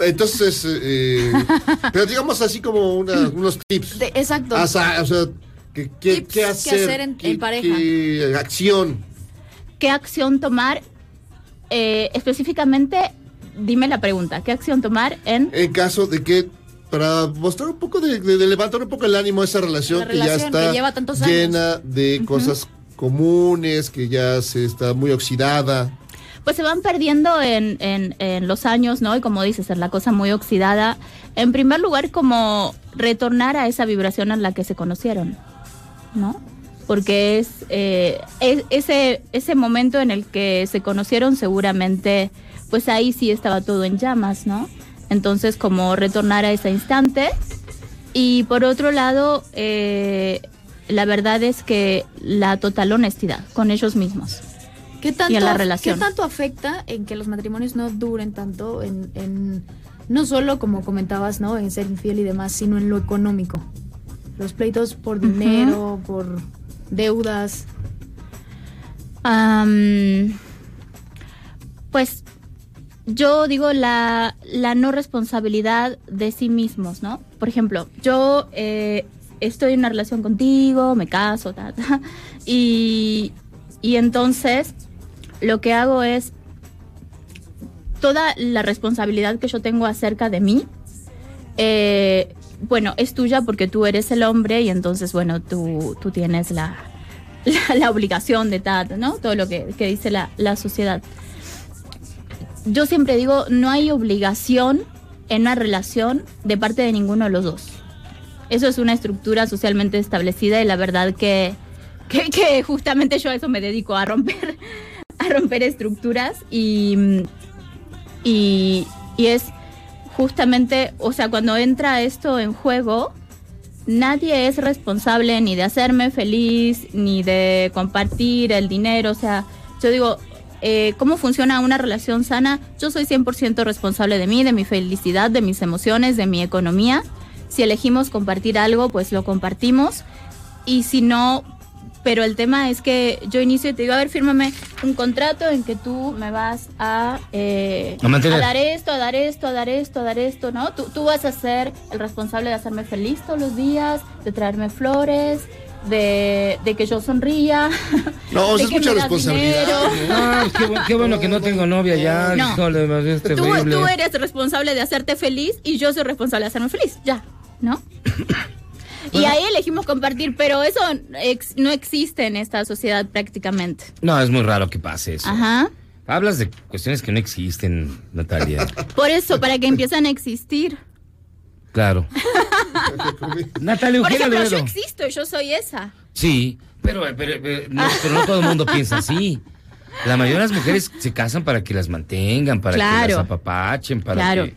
Entonces, eh, pero digamos así como una- unos tips. De- exacto. Ah, o sea, o sea, ¿qué, qué- Tips qué que hacer? hacer en- ¿Qué- en pareja. qué acción? ¿Qué acción tomar? Eh, específicamente, dime la pregunta, ¿qué acción tomar en... En caso de que, para mostrar un poco, de, de- de levantar un poco el ánimo a esa relación, La que ya está que lleva tantos años. llena de cosas comunes, que ya se está muy oxidada. Pues se van perdiendo en, en- en los años, ¿no? Y como dices, es la cosa muy oxidada. En primer lugar, como retornar a esa vibración en la que se conocieron, ¿no? Porque es, eh, es- ese, ese momento en el que se conocieron seguramente, pues ahí sí estaba todo en llamas, ¿no? Entonces, como retornar a ese instante. Y por otro lado, eh, la verdad es que la total honestidad con ellos mismos. ¿Qué tanto, y en la relación. ¿Qué tanto afecta en que los matrimonios no duren tanto en, en- no solo como comentabas, ¿no? En ser infiel y demás, sino en lo económico? Los pleitos por dinero, por deudas. Pues yo digo la, la no responsabilidad de sí mismos, ¿no? Por ejemplo, yo eh, estoy en una relación contigo, me caso, ta, ta, y, y entonces lo que hago es toda la responsabilidad que yo tengo acerca de mí, eh, bueno, es tuya porque tú eres el hombre y entonces, bueno, tú, tú tienes la, la, obligación de tal, ¿no? Todo lo que, que dice la, la sociedad. Yo siempre digo, no hay obligación en una relación de parte de ninguno de los dos. Eso es una estructura socialmente establecida y la verdad que, que justamente yo a eso me dedico, a romper, romper estructuras y, y, y es justamente, o sea, cuando entra esto en juego, nadie es responsable ni de hacerme feliz, ni de compartir el dinero. O sea, yo digo, eh, ¿cómo funciona una relación sana? Yo soy 100% responsable de mí, de mi felicidad, de mis emociones, de mi economía. Si elegimos compartir algo, pues lo compartimos. Y si no, pero el tema es que yo inicio y te digo, a ver, fírmame un contrato en que tú me vas a, eh, A dar esto, a dar esto, a dar esto, a dar esto, ¿no? Tú, tú vas a ser el responsable de hacerme feliz todos los días, de traerme flores, de, de que yo sonría. No, de es que mucha me das responsabilidad. Ah, qué, qué bueno que no tengo novia ya. No. híjole, es Tú, terrible. tú eres responsable de hacerte feliz y yo soy responsable de hacerme feliz, ya, ¿no? Y ahí elegimos compartir, pero eso ex- no existe en esta sociedad prácticamente. No, es muy raro que pase eso. Ajá. Hablas de cuestiones que no existen, Natalia. Por eso, para que empiecen a existir. Claro. Natalia Por Eugenia ejemplo, yo existo, yo soy esa. Sí, pero, pero, pero no, pero no todo el mundo piensa así. La mayoría de las mujeres se casan para que las mantengan, para que las apapachen, para Claro. que...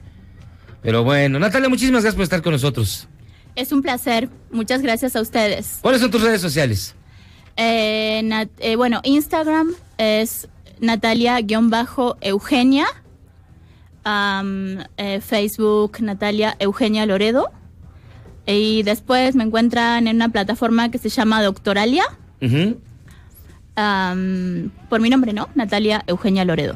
Pero bueno, Natalia, muchísimas gracias por estar con nosotros. Es un placer. Muchas gracias a ustedes. ¿Cuáles son tus redes sociales? Eh, Nat- eh, bueno, Instagram es Natalia-Eugenia. Am, eh, Facebook Natalia Eugenia Loredo. Y después me encuentran en una plataforma que se llama Doctoralia. Por mi nombre, ¿no? Natalia Eugenia Loredo.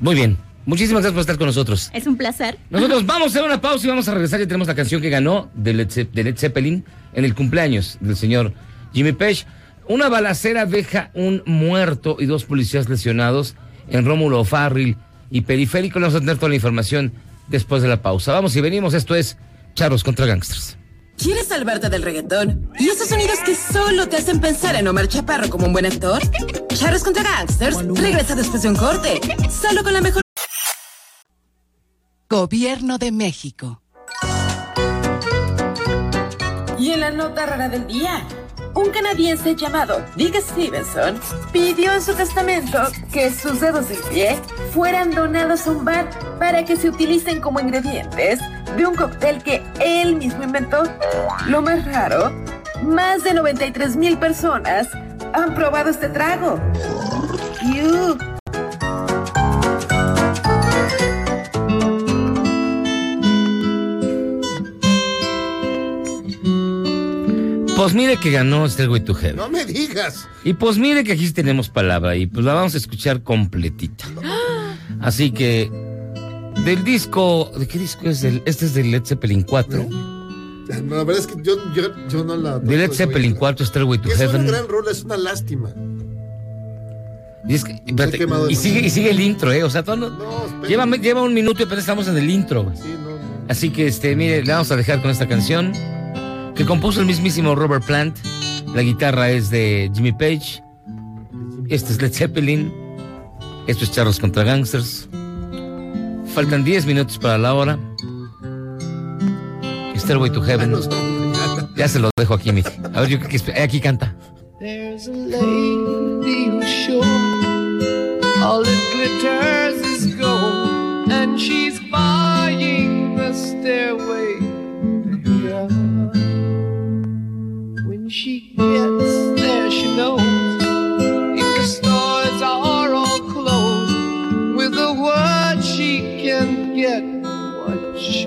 Muy bien. Muchísimas gracias por estar con nosotros. Es un placer. Nosotros vamos a hacer una pausa y vamos a regresar. Ya tenemos la canción que ganó de Led, Ze- de Led Zeppelin en el cumpleaños del señor Jimmy Page. Una balacera deja un muerto y dos policías lesionados en Rómulo Farril y Periférico. Vamos a tener toda la información después de la pausa. Vamos y venimos. Esto es Charros contra Gangsters. ¿Quieres salvarte del reggaetón? ¿Y esos sonidos que solo te hacen pensar en Omar Chaparro como un buen actor? Charros contra Gangsters regresa después de un corte, solo con la mejor. Gobierno de México. Y en la nota rara del día, un canadiense llamado Dick Stevenson pidió en su testamento que sus dedos del pie fueran donados a un bar para que se utilicen como ingredientes de un cóctel que él mismo inventó. Lo más raro, más de 93 mil personas han probado este trago. Pues mire que ganó Stairway to Heaven. No me digas. Y pues mire que aquí sí tenemos palabra y pues la vamos a escuchar completita. Así que del disco, ¿de qué disco es? Del, este es de Led Zeppelin 4. La verdad es que yo, yo, yo no la. De Led Zeppelin 4, Stairway to Es una Heaven. gran rola, es una lástima. Y, es que- espérate, quemado de y sigue, y sigue el intro, ¿eh? O sea, todo no- lleva, lleva un minuto y apenas estamos en el intro. güey. Así que, este, mire, le vamos a dejar con esta canción que compuso el mismísimo Robert Plant. La guitarra es de Jimmy Page. Este es Led Zeppelin. Esto es Charros contra Gangsters. Faltan 10 minutos para la hora. Stairway to Heaven. Ya se lo dejo aquí, mire. A ver, yo creo que aquí canta. There's a lady who's sure all that glitters is gold, and she's Gets there, she knows if the stores are all closed, with a word she can get what she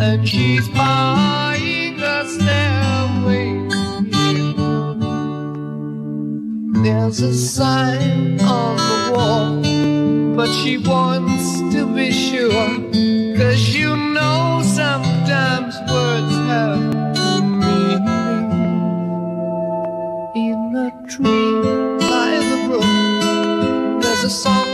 And she's buying a stairway. There's a sign on the wall, but she wants to be sure. Cause you know sometimes words have meaning. In a tree by the brook, there's a songbird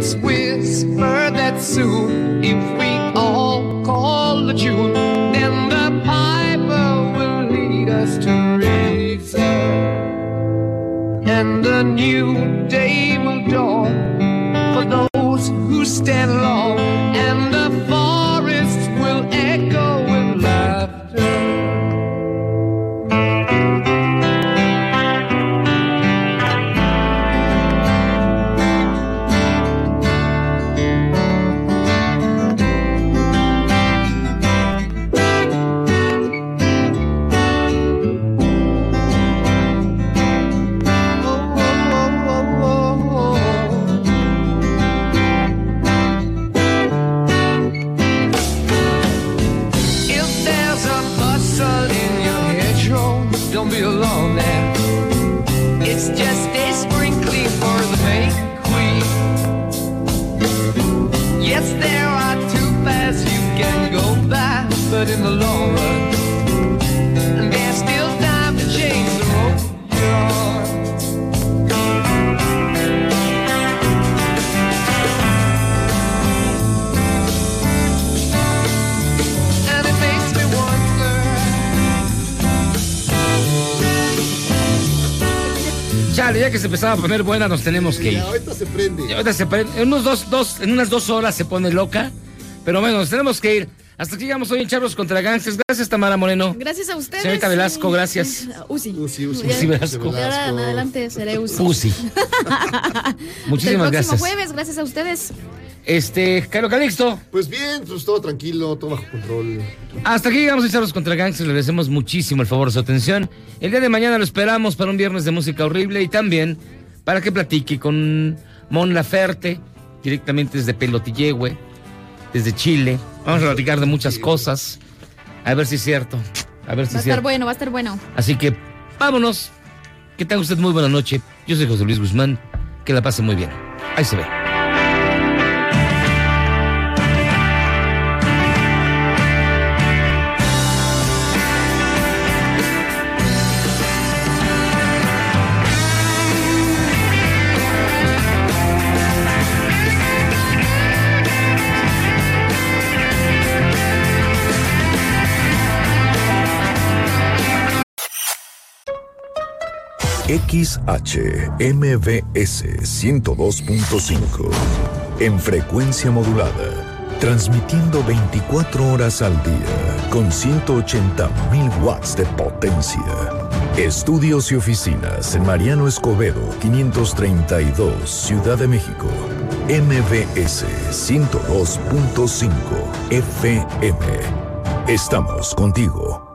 it's whispered that soon, if we all call the tune, then the piper will lead us to reason. And a new day Ya empezaba a poner buena, nos tenemos que ir. Ya, ahorita se prende. Y ahorita se prende- en, unos dos, dos, en unas dos horas se pone loca. Pero bueno, nos tenemos que ir. Hasta aquí llegamos hoy en Charlos contra Gangsters. Gracias, Tamara Moreno. Gracias a ustedes. Señorita Velasco, gracias. Uzi. Uzi, Uzi Velasco. De ahora en adelante seré Uzi. Hasta Muchísimas el próximo gracias. jueves, gracias a ustedes. Este, Caro Calixto. Pues bien, pues todo tranquilo, todo bajo control. Hasta aquí llegamos a Charlos contra Gangsters. Le agradecemos muchísimo el favor de su atención. El día de mañana lo esperamos para un viernes de música horrible y también para que platique con Mon Laferte, directamente desde Pelotillehue, desde Chile. Vamos a platicar de muchas cosas. A ver si es cierto. A ver si Va a es estar cierto. bueno, va a estar bueno. Así que vámonos. Que tenga usted muy buena noche. Yo soy José Luis Guzmán. Que la pase muy bien. Ahí se ve. XHMBS 102.5 en frecuencia modulada, transmitiendo 24 horas al día con 180.000 watts de potencia. Estudios y oficinas en Mariano Escobedo 532, Ciudad de México. MBS 102.5 FM. Estamos contigo.